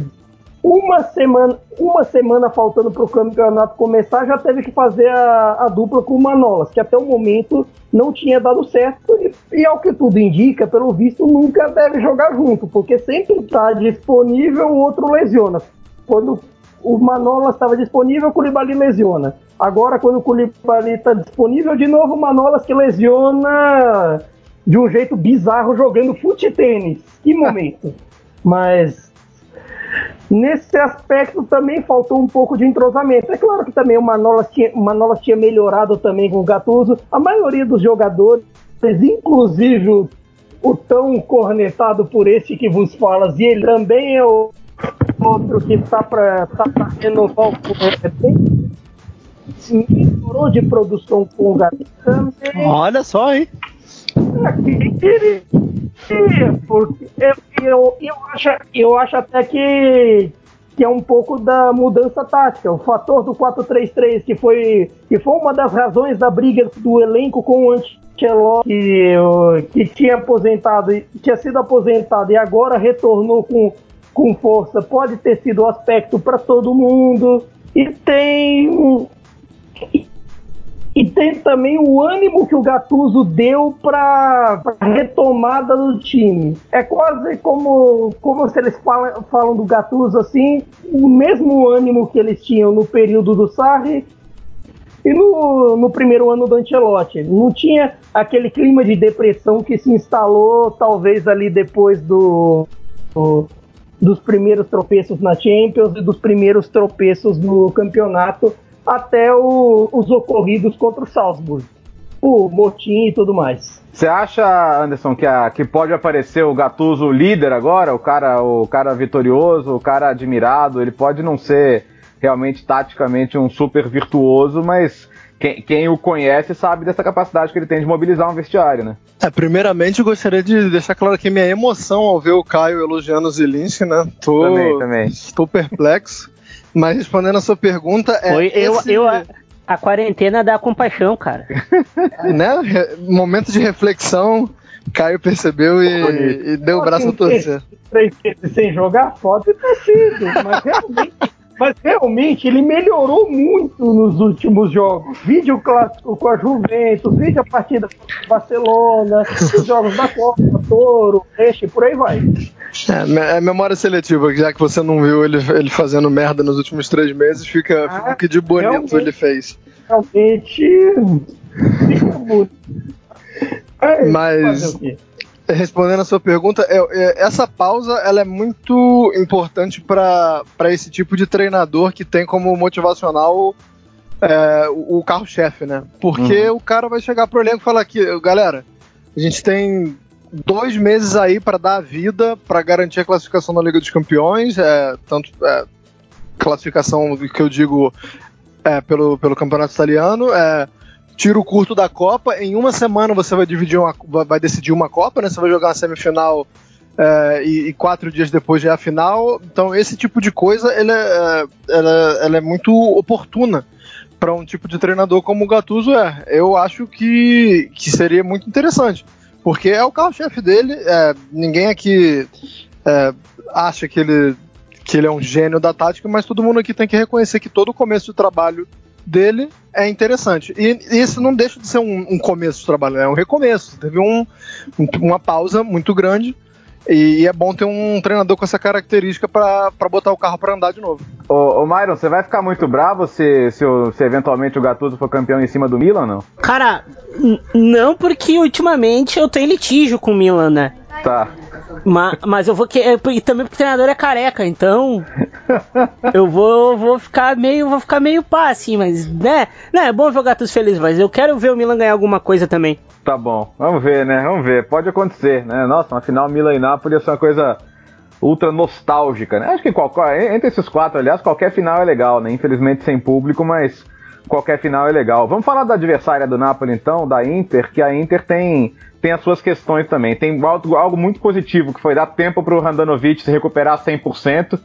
uma semana, uma semana faltando para o campeonato começar, já teve que fazer a, a, dupla com o Manolas, que até o momento não tinha dado certo. E, e ao que tudo indica, pelo visto, nunca deve jogar junto, porque sempre está disponível, o outro lesiona. Quando o Manolas estava disponível, o Koulibaly lesiona. Agora, quando o Koulibaly está disponível, de novo o Manolas que lesiona de um jeito bizarro jogando fute-tênis. Que momento. Mas nesse aspecto também faltou um pouco de entrosamento. É claro que também o Manolas tinha, o Manolas tinha melhorado também com o Gattuso. A maioria dos jogadores, inclusive o, o tão cornetado por este que vos fala, e ele também é o outro que está para tá o bem melhorou de produção com o Gatame. Olha só, hein? Quem queria, porque eu, eu, eu, acho, eu acho até que, que é um pouco da mudança tática. O fator do 4-3-3, que foi, que foi uma das razões da briga do elenco com o Ancelotti, que, que tinha aposentado, tinha sido aposentado e agora retornou com com força pode ter sido o aspecto para todo mundo. E tem. E tem também o ânimo que o Gattuso deu para a retomada do time. É quase como, como se eles falam, falam do Gattuso assim, o mesmo ânimo que eles tinham no período do Sarri E no, no primeiro ano do Ancelotti, não tinha aquele clima de depressão que se instalou talvez ali depois do, do dos primeiros tropeços na Champions e dos primeiros tropeços no campeonato até o, os ocorridos contra o Salzburg, o motim e tudo mais. Você acha, Anderson, que, a, que pode aparecer o Gattuso líder agora, o cara, o cara vitorioso, o cara admirado? Ele pode não ser realmente taticamente um super virtuoso, mas quem, quem, o conhece sabe dessa capacidade que ele tem de mobilizar um vestiário, né? É, primeiramente eu gostaria de deixar claro aqui minha emoção ao ver o Caio elogiando o Zilinski, né? Tô, também, também. Estou perplexo. Mas respondendo a sua pergunta, é. Foi, eu, esse... eu, a, a quarentena dá compaixão, cara. né? Momento de reflexão, Caio percebeu e, e deu o braço a torcer. Três meses sem jogar, foda ter sido, mas realmente mas realmente ele melhorou muito nos últimos jogos. Vídeo clássico com a Juventus, vídeo a partida com o Barcelona, os jogos da Copa, Toro, Peixe, por aí vai. É, é memória seletiva, já que você não viu ele, ele fazendo merda nos últimos três meses, fica, ah, fica que de bonito ele fez. Realmente fica bonito. É, Mas respondendo a sua pergunta, é, é, essa pausa ela é muito importante para esse tipo de treinador que tem como motivacional é, o, o carro-chefe, né? Porque uhum. o cara vai chegar pro elenco e falar aqui, galera, a gente tem dois meses aí para dar a vida para garantir a classificação na Liga dos Campeões, é, tanto é, classificação que eu digo é, pelo, pelo campeonato italiano, é, tiro curto da Copa. Em uma semana você vai dividir uma, vai decidir uma Copa, né? Você vai jogar uma semifinal é, e, e, quatro dias depois já é a final. Então esse tipo de coisa ele é, ela, ela é muito oportuna para um tipo de treinador como o Gattuso é. Eu acho que, que seria muito interessante, porque é o carro-chefe dele. É, ninguém aqui é, acha que ele que ele é um gênio da tática, mas todo mundo aqui tem que reconhecer que todo começo de trabalho dele é interessante. E, isso não deixa de ser um, um começo de trabalho, é um recomeço. Teve um, um, uma pausa muito grande. E, é bom ter um treinador com essa característica para botar o carro para andar de novo. Ô, ô Myron, você vai ficar muito bravo se, se, se eventualmente o Gattuso for campeão em cima do Milan, não? Cara, não, porque ultimamente eu tenho litígio com o Milan, né? Tá. Mas, mas eu vou que e também porque o treinador é careca, então eu vou, vou ficar meio vou ficar meio pá assim, mas né, né, é bom jogar todos felizes, mas eu quero ver o Milan ganhar alguma coisa também. Tá bom, vamos ver, né? Vamos ver, pode acontecer, né? Nossa, uma final Milan e Napoli ia ser uma coisa ultra nostálgica, né? Acho que qualquer, entre esses quatro, aliás, qualquer final é legal, né? Infelizmente sem público, mas qualquer final é legal. Vamos falar da adversária do Napoli então, da Inter, que a Inter tem tem as suas questões também. Tem algo, algo muito positivo, que foi dar tempo para o Randanovic se recuperar 100%,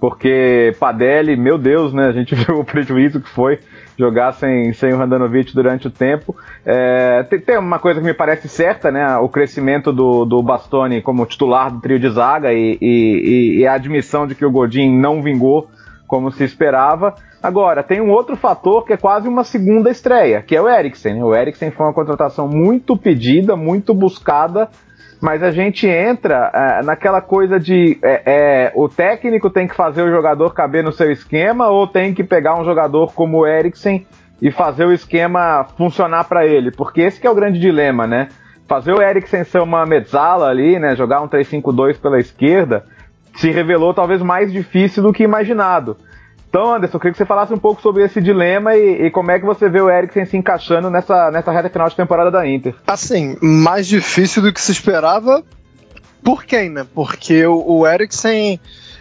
porque Padelli, meu Deus, né? A gente viu o prejuízo que foi jogar sem, sem o Randanovic durante o tempo. É, tem, tem, uma coisa que me parece certa, né? O crescimento do, do Bastoni como titular do trio de zaga e, e, e a admissão de que o Godin não vingou como se esperava. Agora, tem um outro fator que é quase uma segunda estreia, que é o Eriksen. O Eriksen foi uma contratação muito pedida, muito buscada, mas a gente entra é, naquela coisa de é, é, o técnico tem que fazer o jogador caber no seu esquema ou tem que pegar um jogador como o Eriksen e fazer o esquema funcionar para ele, porque esse é o grande dilema, né? Fazer o Eriksen ser uma mezzala ali, né, jogar um 3-5-2 pela esquerda, se revelou talvez mais difícil do que imaginado. Então, Anderson, eu queria que você falasse um pouco sobre esse dilema e, e, como é que você vê o Eriksen se encaixando nessa, nessa reta final de temporada da Inter. Assim, mais difícil do que se esperava. Por quem, né? Porque o, o Eriksen.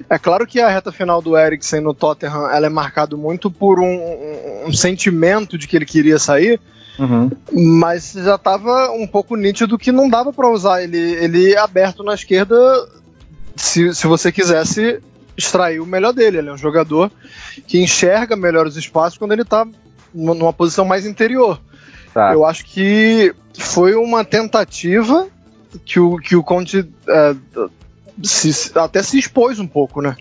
É claro que a reta final do Eriksen no Tottenham ela é marcado muito por um, um, um sentimento de que ele queria sair, uhum. mas já estava um pouco nítido que não dava para usar ele, ele aberto na esquerda se, se você quisesse extrair o melhor dele. Ele é um jogador que enxerga melhor os espaços quando ele está numa posição mais interior. Tá. Eu acho que foi uma tentativa que o, que o Conte é, se, até se expôs um pouco, né?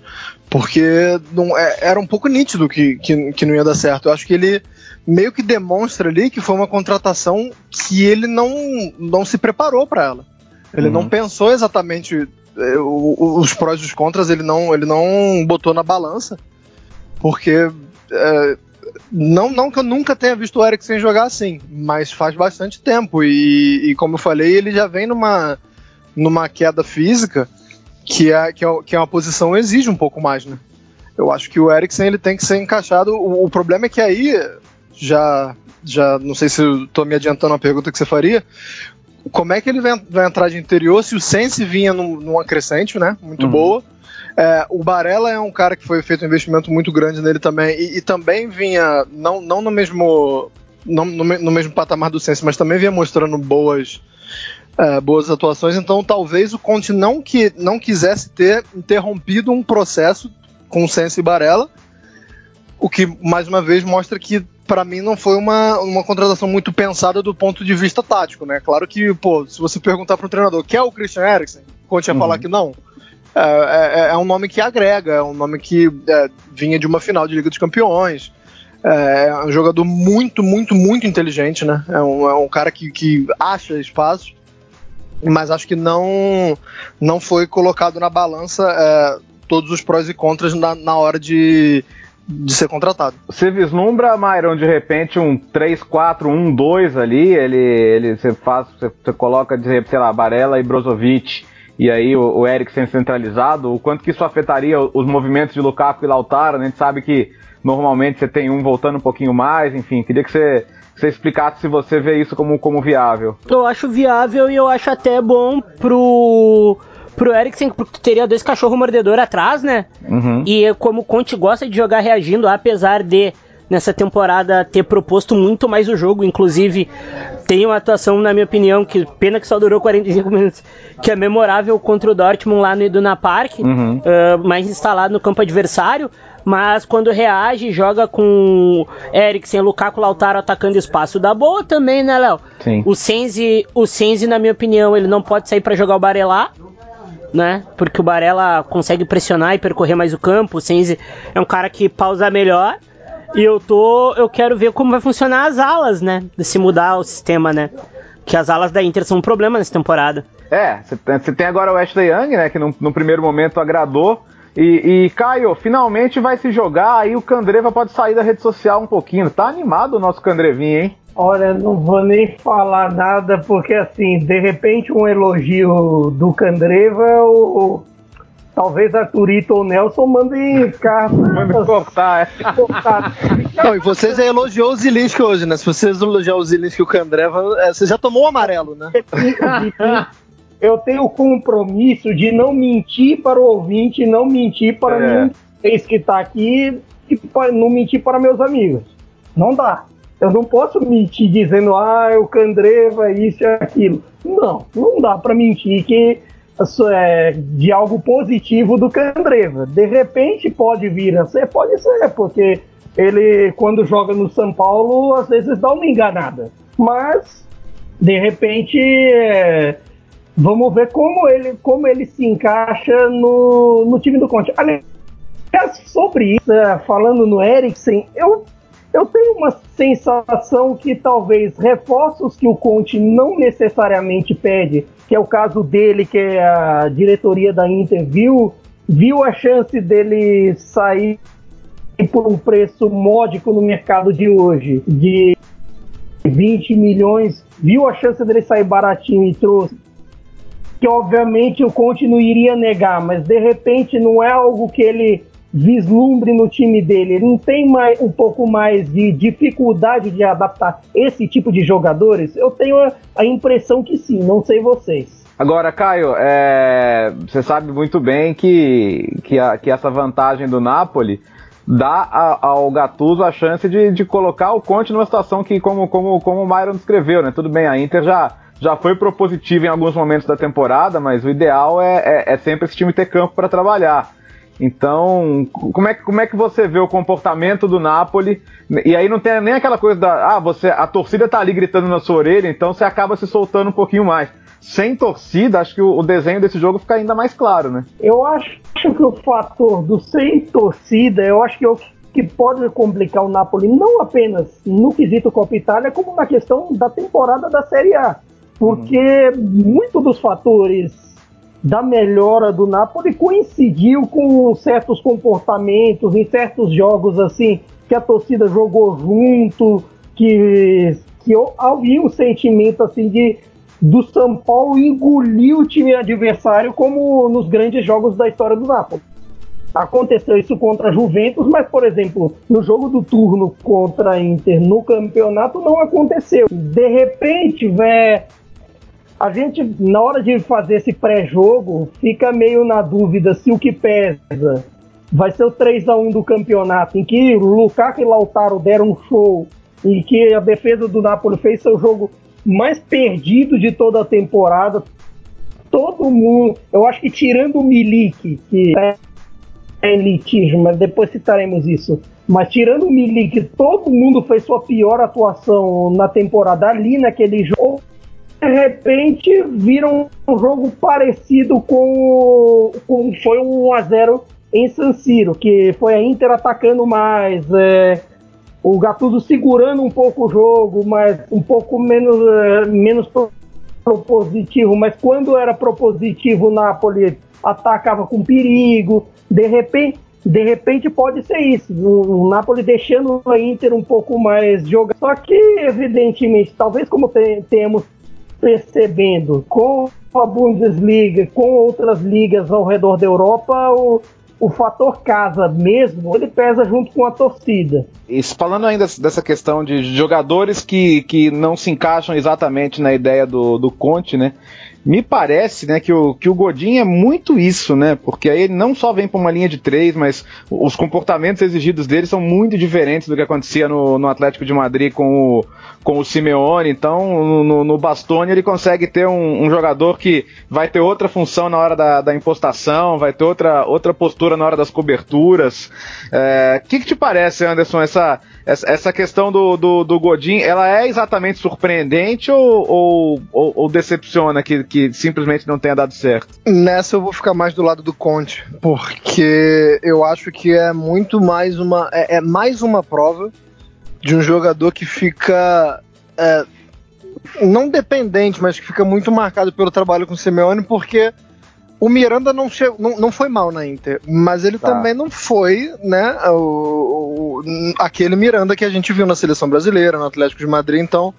Porque não, é, era um pouco nítido que, que, que, não ia dar certo. Eu acho que ele meio que demonstra ali que foi uma contratação que ele não, não se preparou para ela. Ele uhum. não pensou exatamente os prós e os contras ele não, ele não botou na balança, porque é, não, não que eu nunca tenha visto o Eriksen jogar assim, mas faz bastante tempo. E, e como eu falei, ele já vem numa, numa queda física que é, que, é, que é uma posição exige um pouco mais, né? Eu acho que o Eriksen ele tem que ser encaixado. O, o problema é que aí, já, já não sei se estou me adiantando a pergunta que você faria, como é que ele vai, vai entrar de interior se o Sense vinha num, numa crescente, né? Muito uhum. boa. É, o Barella é um cara que foi feito um investimento muito grande nele também, e, e também vinha, não, não no mesmo. Não, no, no, mesmo patamar do Sense, mas também vinha mostrando boas, é, boas atuações. Então talvez o Conte não, que, não quisesse ter interrompido um processo com o Sense e Barella, o que mais uma vez mostra que para mim não foi uma, uma contratação muito pensada do ponto de vista tático, né? Claro que, pô, se você perguntar para um treinador, quer o Christian Eriksen? Conte ia uhum. falar que não. É, é, é, um nome que agrega, é um nome que é, vinha de uma final de Liga dos Campeões. É, é um jogador muito, muito, muito inteligente, né? É um, é um cara que, que acha espaço, mas acho que não, não foi colocado na balança é, todos os prós e contras na, na hora de, de ser contratado. Você vislumbra, Myron, de repente um 3-4-1-2 ali, ele, ele você faz, você, você coloca, de, sei lá, Barella e Brozovic, e aí o, o Eriksen centralizado, o quanto que isso afetaria os movimentos de Lukaku e Lautaro, né? A gente sabe que normalmente você tem um voltando um pouquinho mais, enfim, queria que você, você explicasse se você vê isso como, como viável. Eu acho viável e eu acho até bom pro pro Eriksen, porque teria dois cachorros mordedores atrás, né? Uhum. E como o Conte gosta de jogar reagindo, apesar de nessa temporada ter proposto muito mais o jogo, inclusive tem uma atuação, na minha opinião, que pena que só durou 45 minutos, que é memorável contra o Dortmund lá no Iduna Park, uhum. uh, mais instalado no campo adversário, mas quando reage, joga com Eriksen, Lukaku, Lautaro atacando espaço da boa também, né, Léo? O Senzi, o Senzi, na minha opinião, ele não pode sair para jogar o Barelá, né? Porque o Barella consegue pressionar e percorrer mais o campo. O Senzi é um cara que pausa melhor. E eu tô. Eu quero ver como vai funcionar as alas, né? Se mudar o sistema, né? Que as alas da Inter são um problema nessa temporada. É, você tem agora o Ashley Young, né? Que no, no primeiro momento agradou. E, e, Caio, finalmente vai se jogar, aí o Candreva pode sair da rede social um pouquinho. Tá animado o nosso Candrevinho, hein? Olha, não vou nem falar nada, porque assim, de repente um elogio do Candreva, o, talvez Arthurito ou Nelson mandem carta. Mandem cortar, é. cortar. Não, e você já elogiou o Zilinski hoje, né? Se você elogiar o Zilinski e o Candreva, é, você já tomou o amarelo, né? Eu tenho o compromisso de não mentir para o ouvinte, não mentir para é. mim, que está aqui, e não mentir para meus amigos. Não dá. Eu não posso mentir dizendo, ah, o Candreva, isso e aquilo. Não, não dá para mentir que isso é de algo positivo do Candreva. De repente pode vir a ser, pode ser, porque ele, quando joga no São Paulo, às vezes dá uma enganada. Mas, de repente, é, vamos ver como ele, como ele se encaixa no, no time do Conte. Aliás, sobre isso, é, falando no Eriksen, eu eu tenho uma sensação que talvez reforços que o Conte não necessariamente pede, que é o caso dele, que é a diretoria da Inter viu, viu a chance dele sair por um preço módico no mercado de hoje, de 20 milhões, viu a chance dele sair baratinho e trouxe. Que obviamente o Conte não iria negar, mas de repente não é algo que ele vislumbre no time dele? Ele não tem mais, um pouco mais de dificuldade de adaptar esse tipo de jogadores? Eu tenho a, a impressão que sim, não sei vocês. Agora, Caio, é, você sabe muito bem que, que, a, que essa vantagem do Napoli dá a, ao Gattuso a chance de, de colocar o Conte numa situação que, como, como, como o Myron descreveu, né? Tudo bem, a Inter já, já foi propositiva em alguns momentos da temporada, mas o ideal é, é, é sempre esse time ter campo para trabalhar. Então, como é, como é que você vê o comportamento do Napoli? E aí não tem nem aquela coisa da, ah, você, a torcida tá ali gritando na sua orelha, então você acaba se soltando um pouquinho mais. Sem torcida, acho que o, o desenho desse jogo fica ainda mais claro, né? Eu acho que o fator do sem torcida, eu acho que é o que pode complicar o Napoli não apenas no quesito Copa Itália, como na questão da temporada da Série A. Porque muito dos fatores da melhora do Napoli coincidiu com certos comportamentos em certos jogos assim que a torcida jogou junto, que, que havia um sentimento assim de do São Paulo engolir o time adversário como nos grandes jogos da história do Napoli. Aconteceu isso contra a Juventus, mas, por exemplo, no jogo do turno contra a Inter no campeonato não aconteceu. De repente, vé, a gente, na hora de fazer esse pré-jogo, fica meio na dúvida se o que pesa vai ser o 3 a 1 do campeonato, em que Lukaku e Lautaro deram um show, e que a defesa do Napoli fez seu jogo mais perdido de toda a temporada. Todo mundo, eu acho que tirando o Milik, que é elitismo, mas depois citaremos isso. Mas tirando o Milik, todo mundo fez sua pior atuação na temporada ali naquele jogo. De repente viram um jogo parecido com, com foi um 1 a 0 em San Siro, que foi a Inter atacando mais, é, o Gattuso segurando um pouco o jogo, mas um pouco menos, é, menos propositivo, mas quando era propositivo o Napoli atacava com perigo, de repente, de repente pode ser isso, o Napoli deixando a Inter um pouco mais jogar. Só que, evidentemente, talvez como temos percebendo com a Bundesliga, com outras ligas ao redor da Europa, o, o fator casa mesmo, ele pesa junto com a torcida. E falando ainda dessa questão de jogadores que, que não se encaixam exatamente na ideia do, do Conte, né? Me parece, né, que o, que o Godin é muito isso, né? Porque aí ele não só vem para uma linha de três, mas os comportamentos exigidos dele são muito diferentes do que acontecia no, no Atlético de Madrid com o, com o Simeone. Então, no, no Bastoni ele consegue ter um, um, jogador que vai ter outra função na hora da, da impostação, vai ter outra, outra postura na hora das coberturas. O é, que, que te parece, Anderson, essa essa questão do, do, do, Godin, ela é exatamente surpreendente ou, ou, ou, ou decepciona que, que, simplesmente não tenha dado certo? Nessa eu vou ficar mais do lado do Conte, porque eu acho que é muito mais uma. É, é mais uma prova de um jogador que fica. É, não dependente, mas que fica muito marcado pelo trabalho com o Simeone, porque o Miranda não, chegou, não, não foi mal na Inter, mas ele tá. também não foi, né, o, o, aquele Miranda que a gente viu na seleção brasileira, no Atlético de Madrid. Então,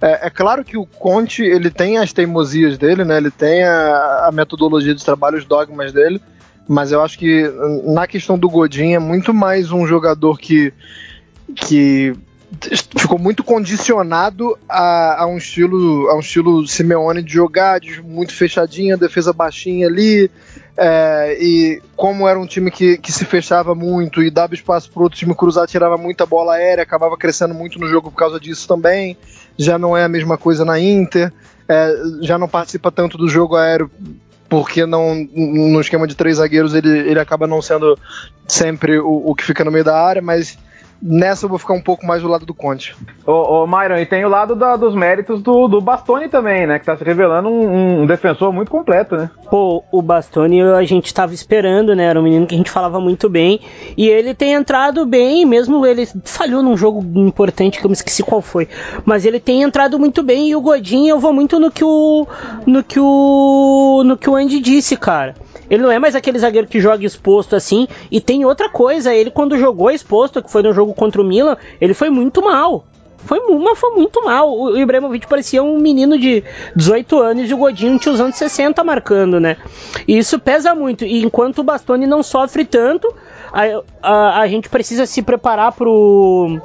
é, é, claro que o Conte ele tem as teimosias dele, né? Ele tem a, a, metodologia de trabalho, os dogmas dele. Mas eu acho que na questão do Godin é muito mais um jogador que que ficou muito condicionado a, a, um estilo a um estilo Simeone de jogar, de muito fechadinha, defesa baixinha ali. É, e como era um time que, que se fechava muito e dava espaço para outro time cruzar, tirava muita bola aérea, acabava crescendo muito no jogo por causa disso também. Já não é a mesma coisa na Inter, é, já não participa tanto do jogo aéreo porque não no esquema de três zagueiros ele, ele acaba não sendo sempre o, o que fica no meio da área, mas Nessa eu vou ficar um pouco mais do lado do Conte. Ô, ô Myron, e tem o lado da, dos méritos do, do Bastoni também, né? Que tá se revelando um, um, defensor muito completo, né? Pô, o Bastoni a gente tava esperando, né? Era um menino que a gente falava muito bem. E ele tem entrado bem, mesmo ele falhou num jogo importante que eu me esqueci qual foi. Mas ele tem entrado muito bem e o Godinho eu vou muito no que o. no que o. no que o Andy disse, cara. Ele não é mais aquele zagueiro que joga exposto assim. E tem outra coisa, ele quando jogou exposto, que foi no jogo contra o Milan, ele foi muito mal. Foi, uma, foi muito mal. O Ibrahimovic parecia um menino de 18 anos e o Godinho um tiozão de 60 marcando, né? E isso pesa muito. E enquanto o Bastoni não sofre tanto, a, a, a gente precisa se preparar pro,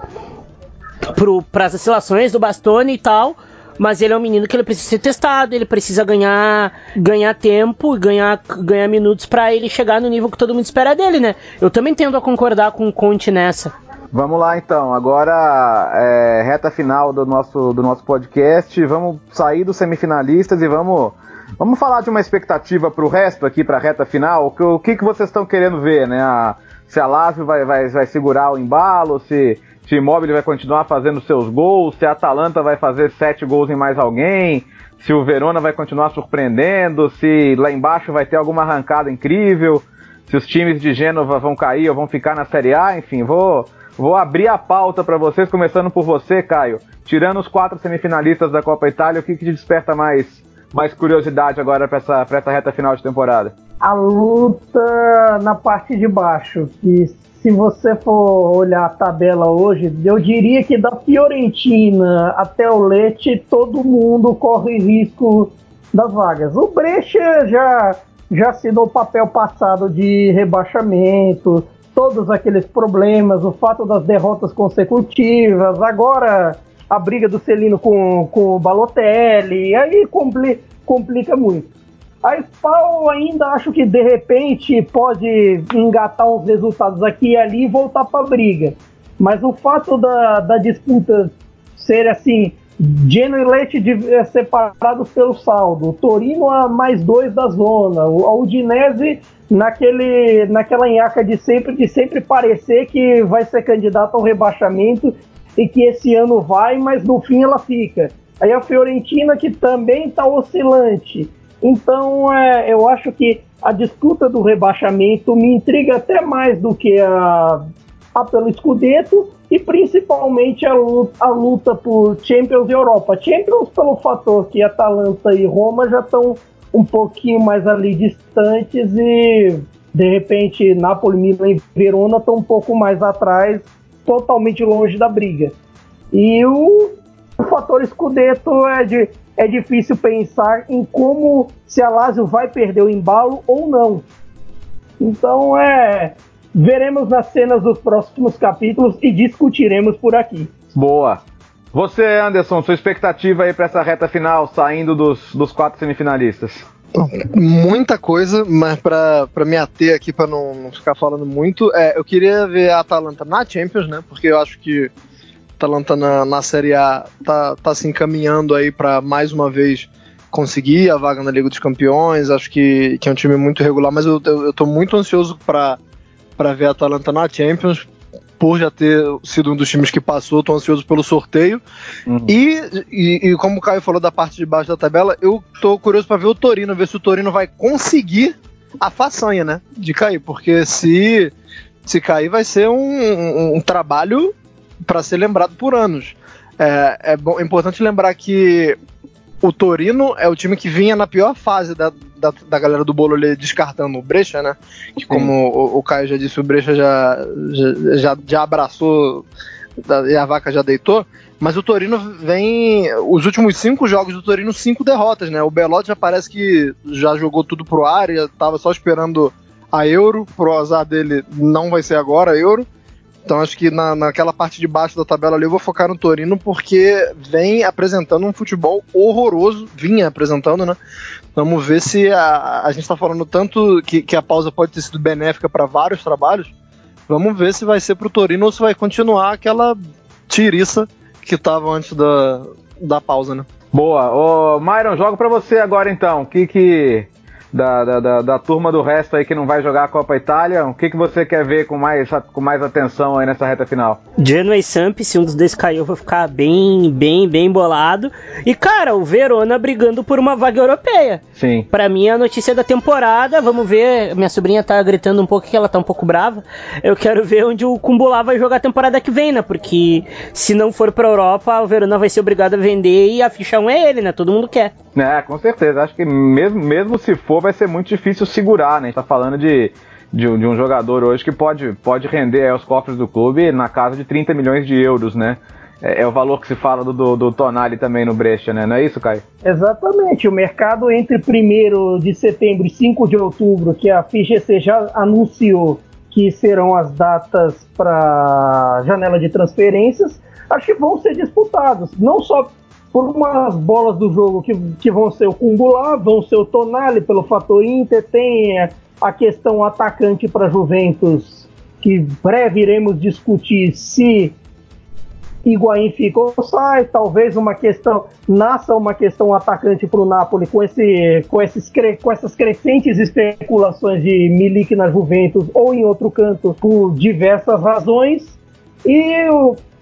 pro, as oscilações do Bastoni e tal mas ele é um menino que ele precisa ser testado, ele precisa ganhar ganhar tempo, ganhar, ganhar minutos para ele chegar no nível que todo mundo espera dele, né? Eu também tendo a concordar com o Conte nessa. Vamos lá então, agora é, reta final do nosso, do nosso podcast, vamos sair dos semifinalistas e vamos, vamos falar de uma expectativa para o resto aqui, para a reta final, o que, que vocês estão querendo ver, né? A, se a Lazio vai, vai, vai segurar o embalo, se se Immobile vai continuar fazendo seus gols, se a Atalanta vai fazer sete gols em mais alguém, se o Verona vai continuar surpreendendo, se lá embaixo vai ter alguma arrancada incrível, se os times de Gênova vão cair ou vão ficar na Série A, enfim, vou, vou abrir a pauta para vocês, começando por você, Caio. Tirando os quatro semifinalistas da Copa Itália, o que, que te desperta mais, mais curiosidade agora para essa, essa reta final de temporada? A luta na parte de baixo, que se você for olhar a tabela hoje, eu diria que da Fiorentina até o Leite, todo mundo corre risco das vagas. O Brecha já, já assinou o papel passado de rebaixamento, todos aqueles problemas, o fato das derrotas consecutivas, agora a briga do Celino com, com o Balotelli, aí compli, complica muito. A Spal ainda acho que de repente pode engatar uns resultados aqui e ali e voltar para a briga. Mas o fato da, da disputa ser assim, Genoa e Leite é, separados pelo saldo, Torino a mais dois da zona, o Udinese naquele, naquela enhaca de sempre, de sempre parecer que vai ser candidato ao rebaixamento e que esse ano vai, mas no fim ela fica. Aí a Fiorentina que também está oscilante. Então, é, eu acho que a disputa do rebaixamento me intriga até mais do que a, a pelo Scudetto e principalmente a luta, a luta por Champions e Europa. Champions pelo fator que Atalanta e Roma já estão um pouquinho mais ali distantes e de repente Napoli, Milan e Verona estão um pouco mais atrás, totalmente longe da briga. E o, o fator Scudetto é de é difícil pensar em como se a Lazio vai perder o embalo ou não. Então é veremos nas cenas dos próximos capítulos e discutiremos por aqui. Boa. Você, Anderson, sua expectativa aí para essa reta final, saindo dos, dos quatro semifinalistas? Muita coisa, mas para me ater aqui, para não, não, ficar falando muito, é, eu queria ver a Atalanta na Champions, né? Porque eu acho que Atalanta na, na Série A tá, tá se encaminhando aí para mais uma vez conseguir a vaga na Liga dos Campeões. Acho que, que é um time muito regular, mas eu, eu, eu tô muito ansioso para ver a Atalanta na Champions. Por já ter sido um dos times que passou, tô ansioso pelo sorteio. Uhum. E, e, e, como o Caio falou da parte de baixo da tabela, eu tô curioso para ver o Torino, ver se o Torino vai conseguir a façanha, né? De cair, porque se, se cair vai ser um, um, um trabalho para ser lembrado por anos. É, é, bom, é importante lembrar que o Torino é o time que vinha na pior fase da, da, da galera do bolo ali descartando o Brecha, né? Que como o, o, Caio já disse, o Brecha já, já, já, já abraçou e a vaca já deitou. Mas o Torino vem. Os últimos cinco jogos do Torino, cinco derrotas, né? O Belotti já parece que já jogou tudo pro ar e tava só esperando a Euro. Pro azar dele, não vai ser agora a Euro. Então acho que na, naquela parte de baixo da tabela ali eu vou focar no Torino porque vem apresentando um futebol horroroso, vinha apresentando, né? Vamos ver se a, a gente está falando tanto que, que a pausa pode ter sido benéfica para vários trabalhos. Vamos ver se vai ser para o Torino ou se vai continuar aquela tiriça que estava antes da, da pausa, né? Boa. Ô, Myron, jogo para você agora então. O que que da, da, da, da, turma do resto aí que não vai jogar a Copa Itália, o que, que você quer ver com mais, com mais atenção aí nessa reta final? Genoa e Samp, se um dos dois cair, eu vou ficar bem, bem, bem bolado. E, cara, o Verona brigando por uma vaga europeia. Sim. Pra mim, é a notícia da temporada, vamos ver, minha sobrinha tá gritando um pouco que ela tá um pouco brava. Eu quero ver onde o Kumbula vai jogar a temporada que vem, né? Porque se não for pra Europa, o Verona vai ser obrigado a vender e a ficha 1 é ele, né? Todo mundo quer. É, com certeza. Acho que mesmo, mesmo se for, vai ser muito difícil segurar, né? A gente tá falando de, de, um, de um jogador hoje que pode, pode render aos cofres do clube na casa de 30 milhões de euros, né? É, é, o valor que se fala do, do, do, Tonali também no Brecha, né? Não é isso, Caio? Exatamente. O mercado entre 1 de setembro e 5 de outubro, que a FGC já anunciou que serão as datas para janela de transferências, acho que vão ser disputados. Não só por umas bolas do jogo que, que vão ser o Kungulá, vão ser o Tonali pelo fator Inter, tem a questão atacante para Juventus, que breve iremos discutir se Higuaín fica ou sai, talvez uma questão, nasça uma questão atacante para o Napoli com, esse, com, esses, com essas crescentes especulações de Milik na Juventus ou em outro canto por diversas razões. E,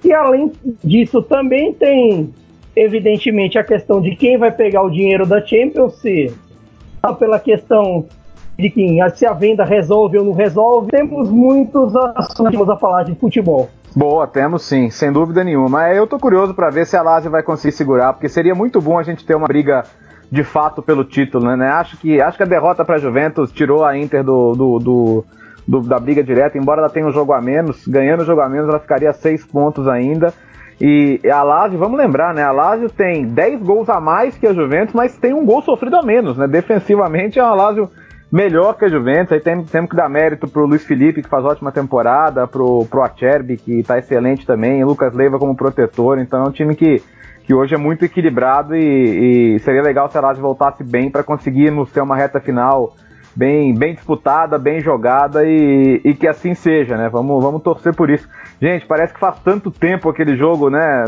e além disso também tem evidentemente, a questão de quem vai pegar o dinheiro da Champions, se pela questão de que se a venda resolve ou não resolve, temos muitos assuntos a falar de futebol. Boa, temos sim, sem dúvida nenhuma. Eu tô curioso para ver se a Lazio vai conseguir segurar, porque seria muito bom a gente ter uma briga de fato pelo título, né? Acho que, acho que a derrota para a Juventus tirou a Inter do, do, do do, da briga direta, embora ela tenha um jogo a menos, ganhando o jogo a menos, ela ficaria a 6 pontos ainda. E a Lazio, vamos lembrar, né? A Lazio tem 10 gols a mais que a Juventus, mas tem um gol sofrido a menos, né? Defensivamente é uma Lazio melhor que a Juventus. Aí tem, temos que dar mérito pro Luiz Felipe, que faz ótima temporada, pro, pro Acerbi, que tá excelente também, Lucas Leiva como protetor. Então é um time que, que hoje é muito equilibrado e, e seria legal se a Lazio voltasse bem para conseguirmos ter uma reta final bem, bem disputada, bem jogada e, e, que assim seja, né? Vamos, vamos torcer por isso. Gente, parece que faz tanto tempo aquele jogo, né?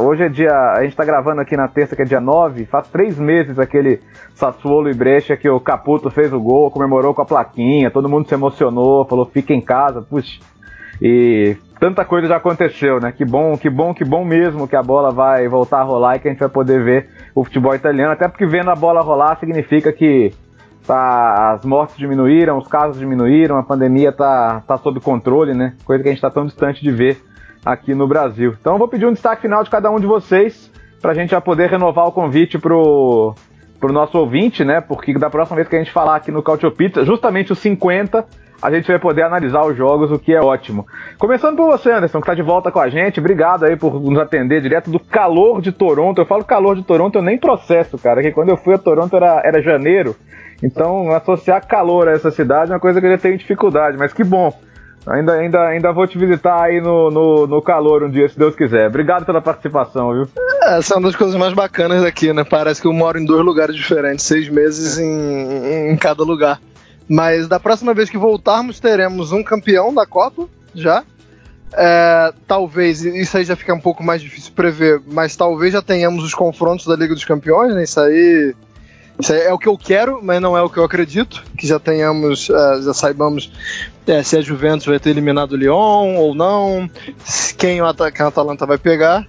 Hoje é dia. A gente tá gravando aqui na terça, que é dia 9. Faz três meses aquele Sassuolo e Brecha que o Caputo fez o gol, comemorou com a plaquinha, todo mundo se emocionou, falou fica em casa, puxa. E tanta coisa já aconteceu, né? Que bom, que bom, que bom mesmo que a bola vai voltar a rolar e que a gente vai poder ver o futebol italiano. Até porque vendo a bola rolar significa que tá, as mortes diminuíram, os casos diminuíram, a pandemia tá, tá sob controle, né? Coisa que a gente está tão distante de ver aqui no Brasil. Então eu vou pedir um destaque final de cada um de vocês para a gente já poder renovar o convite pro, pro nosso ouvinte, né? Porque da próxima vez que a gente falar aqui no Cautio Pizza, justamente os 50, a gente vai poder analisar os jogos, o que é ótimo. Começando por você, Anderson, que está de volta com a gente. Obrigado aí por nos atender direto do calor de Toronto. Eu falo calor de Toronto, eu nem processo, cara, que quando eu fui a Toronto era, era janeiro. Então, associar calor a essa cidade é uma coisa que eu já tenho dificuldade, mas que bom. Ainda, ainda, ainda vou te visitar aí no, no, no, calor um dia, se Deus quiser. Obrigado pela participação, viu? É, essa é uma das coisas mais bacanas daqui, né? Parece que eu moro em dois lugares diferentes, seis meses em, em cada lugar. Mas da próxima vez que voltarmos, teremos um campeão da Copa, já. É, talvez, isso aí já fica um pouco mais difícil prever, mas talvez já tenhamos os confrontos da Liga dos Campeões, né? Isso aí isso é o que eu quero, mas não é o que eu acredito. Que já tenhamos, uh, já saibamos é, se a Juventus vai ter eliminado o Lyon ou não, quem, o quem a Atalanta vai pegar.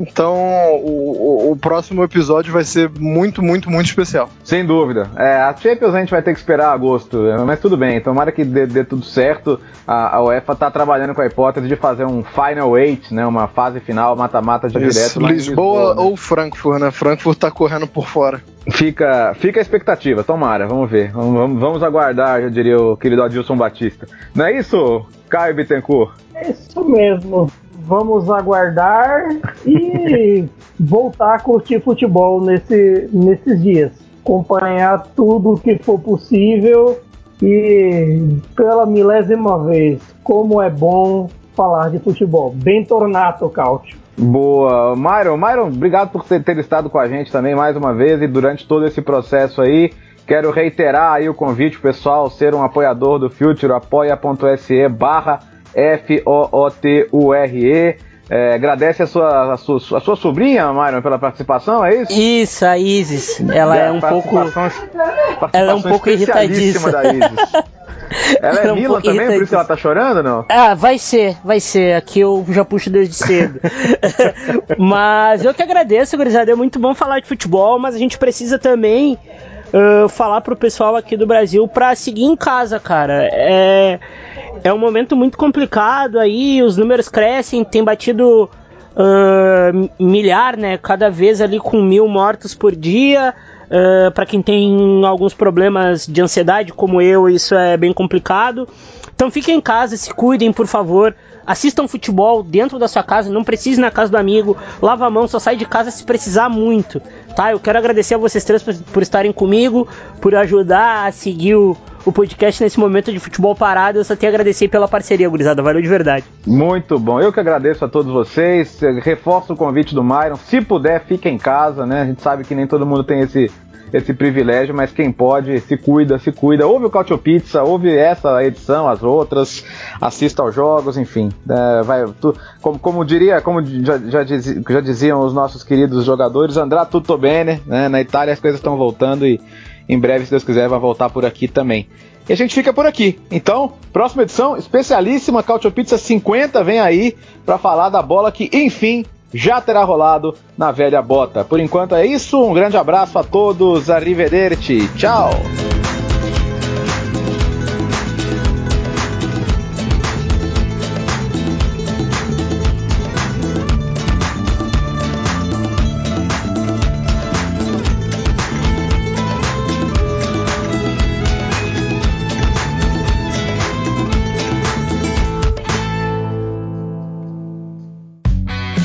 Então, o, o, o, próximo episódio vai ser muito, muito, muito especial. Sem dúvida. É, a Champions a gente vai ter que esperar agosto, mas tudo bem. Tomara que dê, dê tudo certo. A, a UEFA está trabalhando com a hipótese de fazer um Final Eight, né, uma fase final, mata-mata de direto. Lisboa, Lisboa né? ou Frankfurt, né? Frankfurt está correndo por fora. Fica, fica a expectativa, tomara, vamos ver. Vamos, vamos, vamos aguardar, já diria o querido Adilson Batista. Não é isso, Caio Bittencourt? É isso mesmo vamos aguardar e voltar a curtir futebol nesse, nesses dias. Acompanhar tudo que for possível e pela milésima vez, como é bom falar de futebol. Bem tornato, Cautio. Boa. Myron, Myron, obrigado por ter estado com a gente também mais uma vez e durante todo esse processo aí. Quero reiterar aí o convite pessoal ser um apoiador do Future, apoia.se barra F-O-O-T-U-R-E. É, agradece a sua, a sua, a sua sobrinha, Myron, pela participação, é isso? Isso, a Isis. Ela é, é um pouco. Ela é um pouco irritadíssima. Da Isis. Ela é um Mila também, por isso ela tá chorando, não? Ah, vai ser, vai ser. Aqui eu já puxo desde cedo. mas eu que agradeço, gurizada. É muito bom falar de futebol, mas a gente precisa também uh, falar pro pessoal aqui do Brasil pra seguir em casa, cara. É é um momento muito complicado aí, os números crescem, tem batido uh, milhar, né? Cada vez ali com mil mortos por dia. Uh, para quem tem alguns problemas de ansiedade, como eu, isso é bem complicado. Então fiquem em casa, se cuidem, por favor. Assistam futebol dentro da sua casa, não precise na casa do amigo. Lava a mão, só sai de casa se precisar muito. Tá? Eu quero agradecer a vocês três por, por estarem comigo, por ajudar a seguir o, o podcast nesse momento de futebol parado. Eu só tenho a agradecer pela parceria, gurizada. Valeu de verdade. Muito bom. Eu que agradeço a todos vocês. Reforço o convite do Myron. Se puder, fique em casa, né? A gente sabe que nem todo mundo tem esse esse privilégio, mas quem pode, se cuida, se cuida. Ouve o Cautio Pizza, ouve essa edição, as outras, assista aos jogos, enfim. É, vai, tu, como, como, diria, como já, já, diz, já, diziam os nossos queridos jogadores, andrá tutto bene, né? Na Itália as coisas estão voltando e em breve, se Deus quiser, vai voltar por aqui também. E a gente fica por aqui. Então, próxima edição, especialíssima, Cautio Pizza 50 vem aí para falar da bola que, enfim, já terá rolado na velha bota. Por enquanto é isso, um grande abraço a todos, arrivederci, tchau!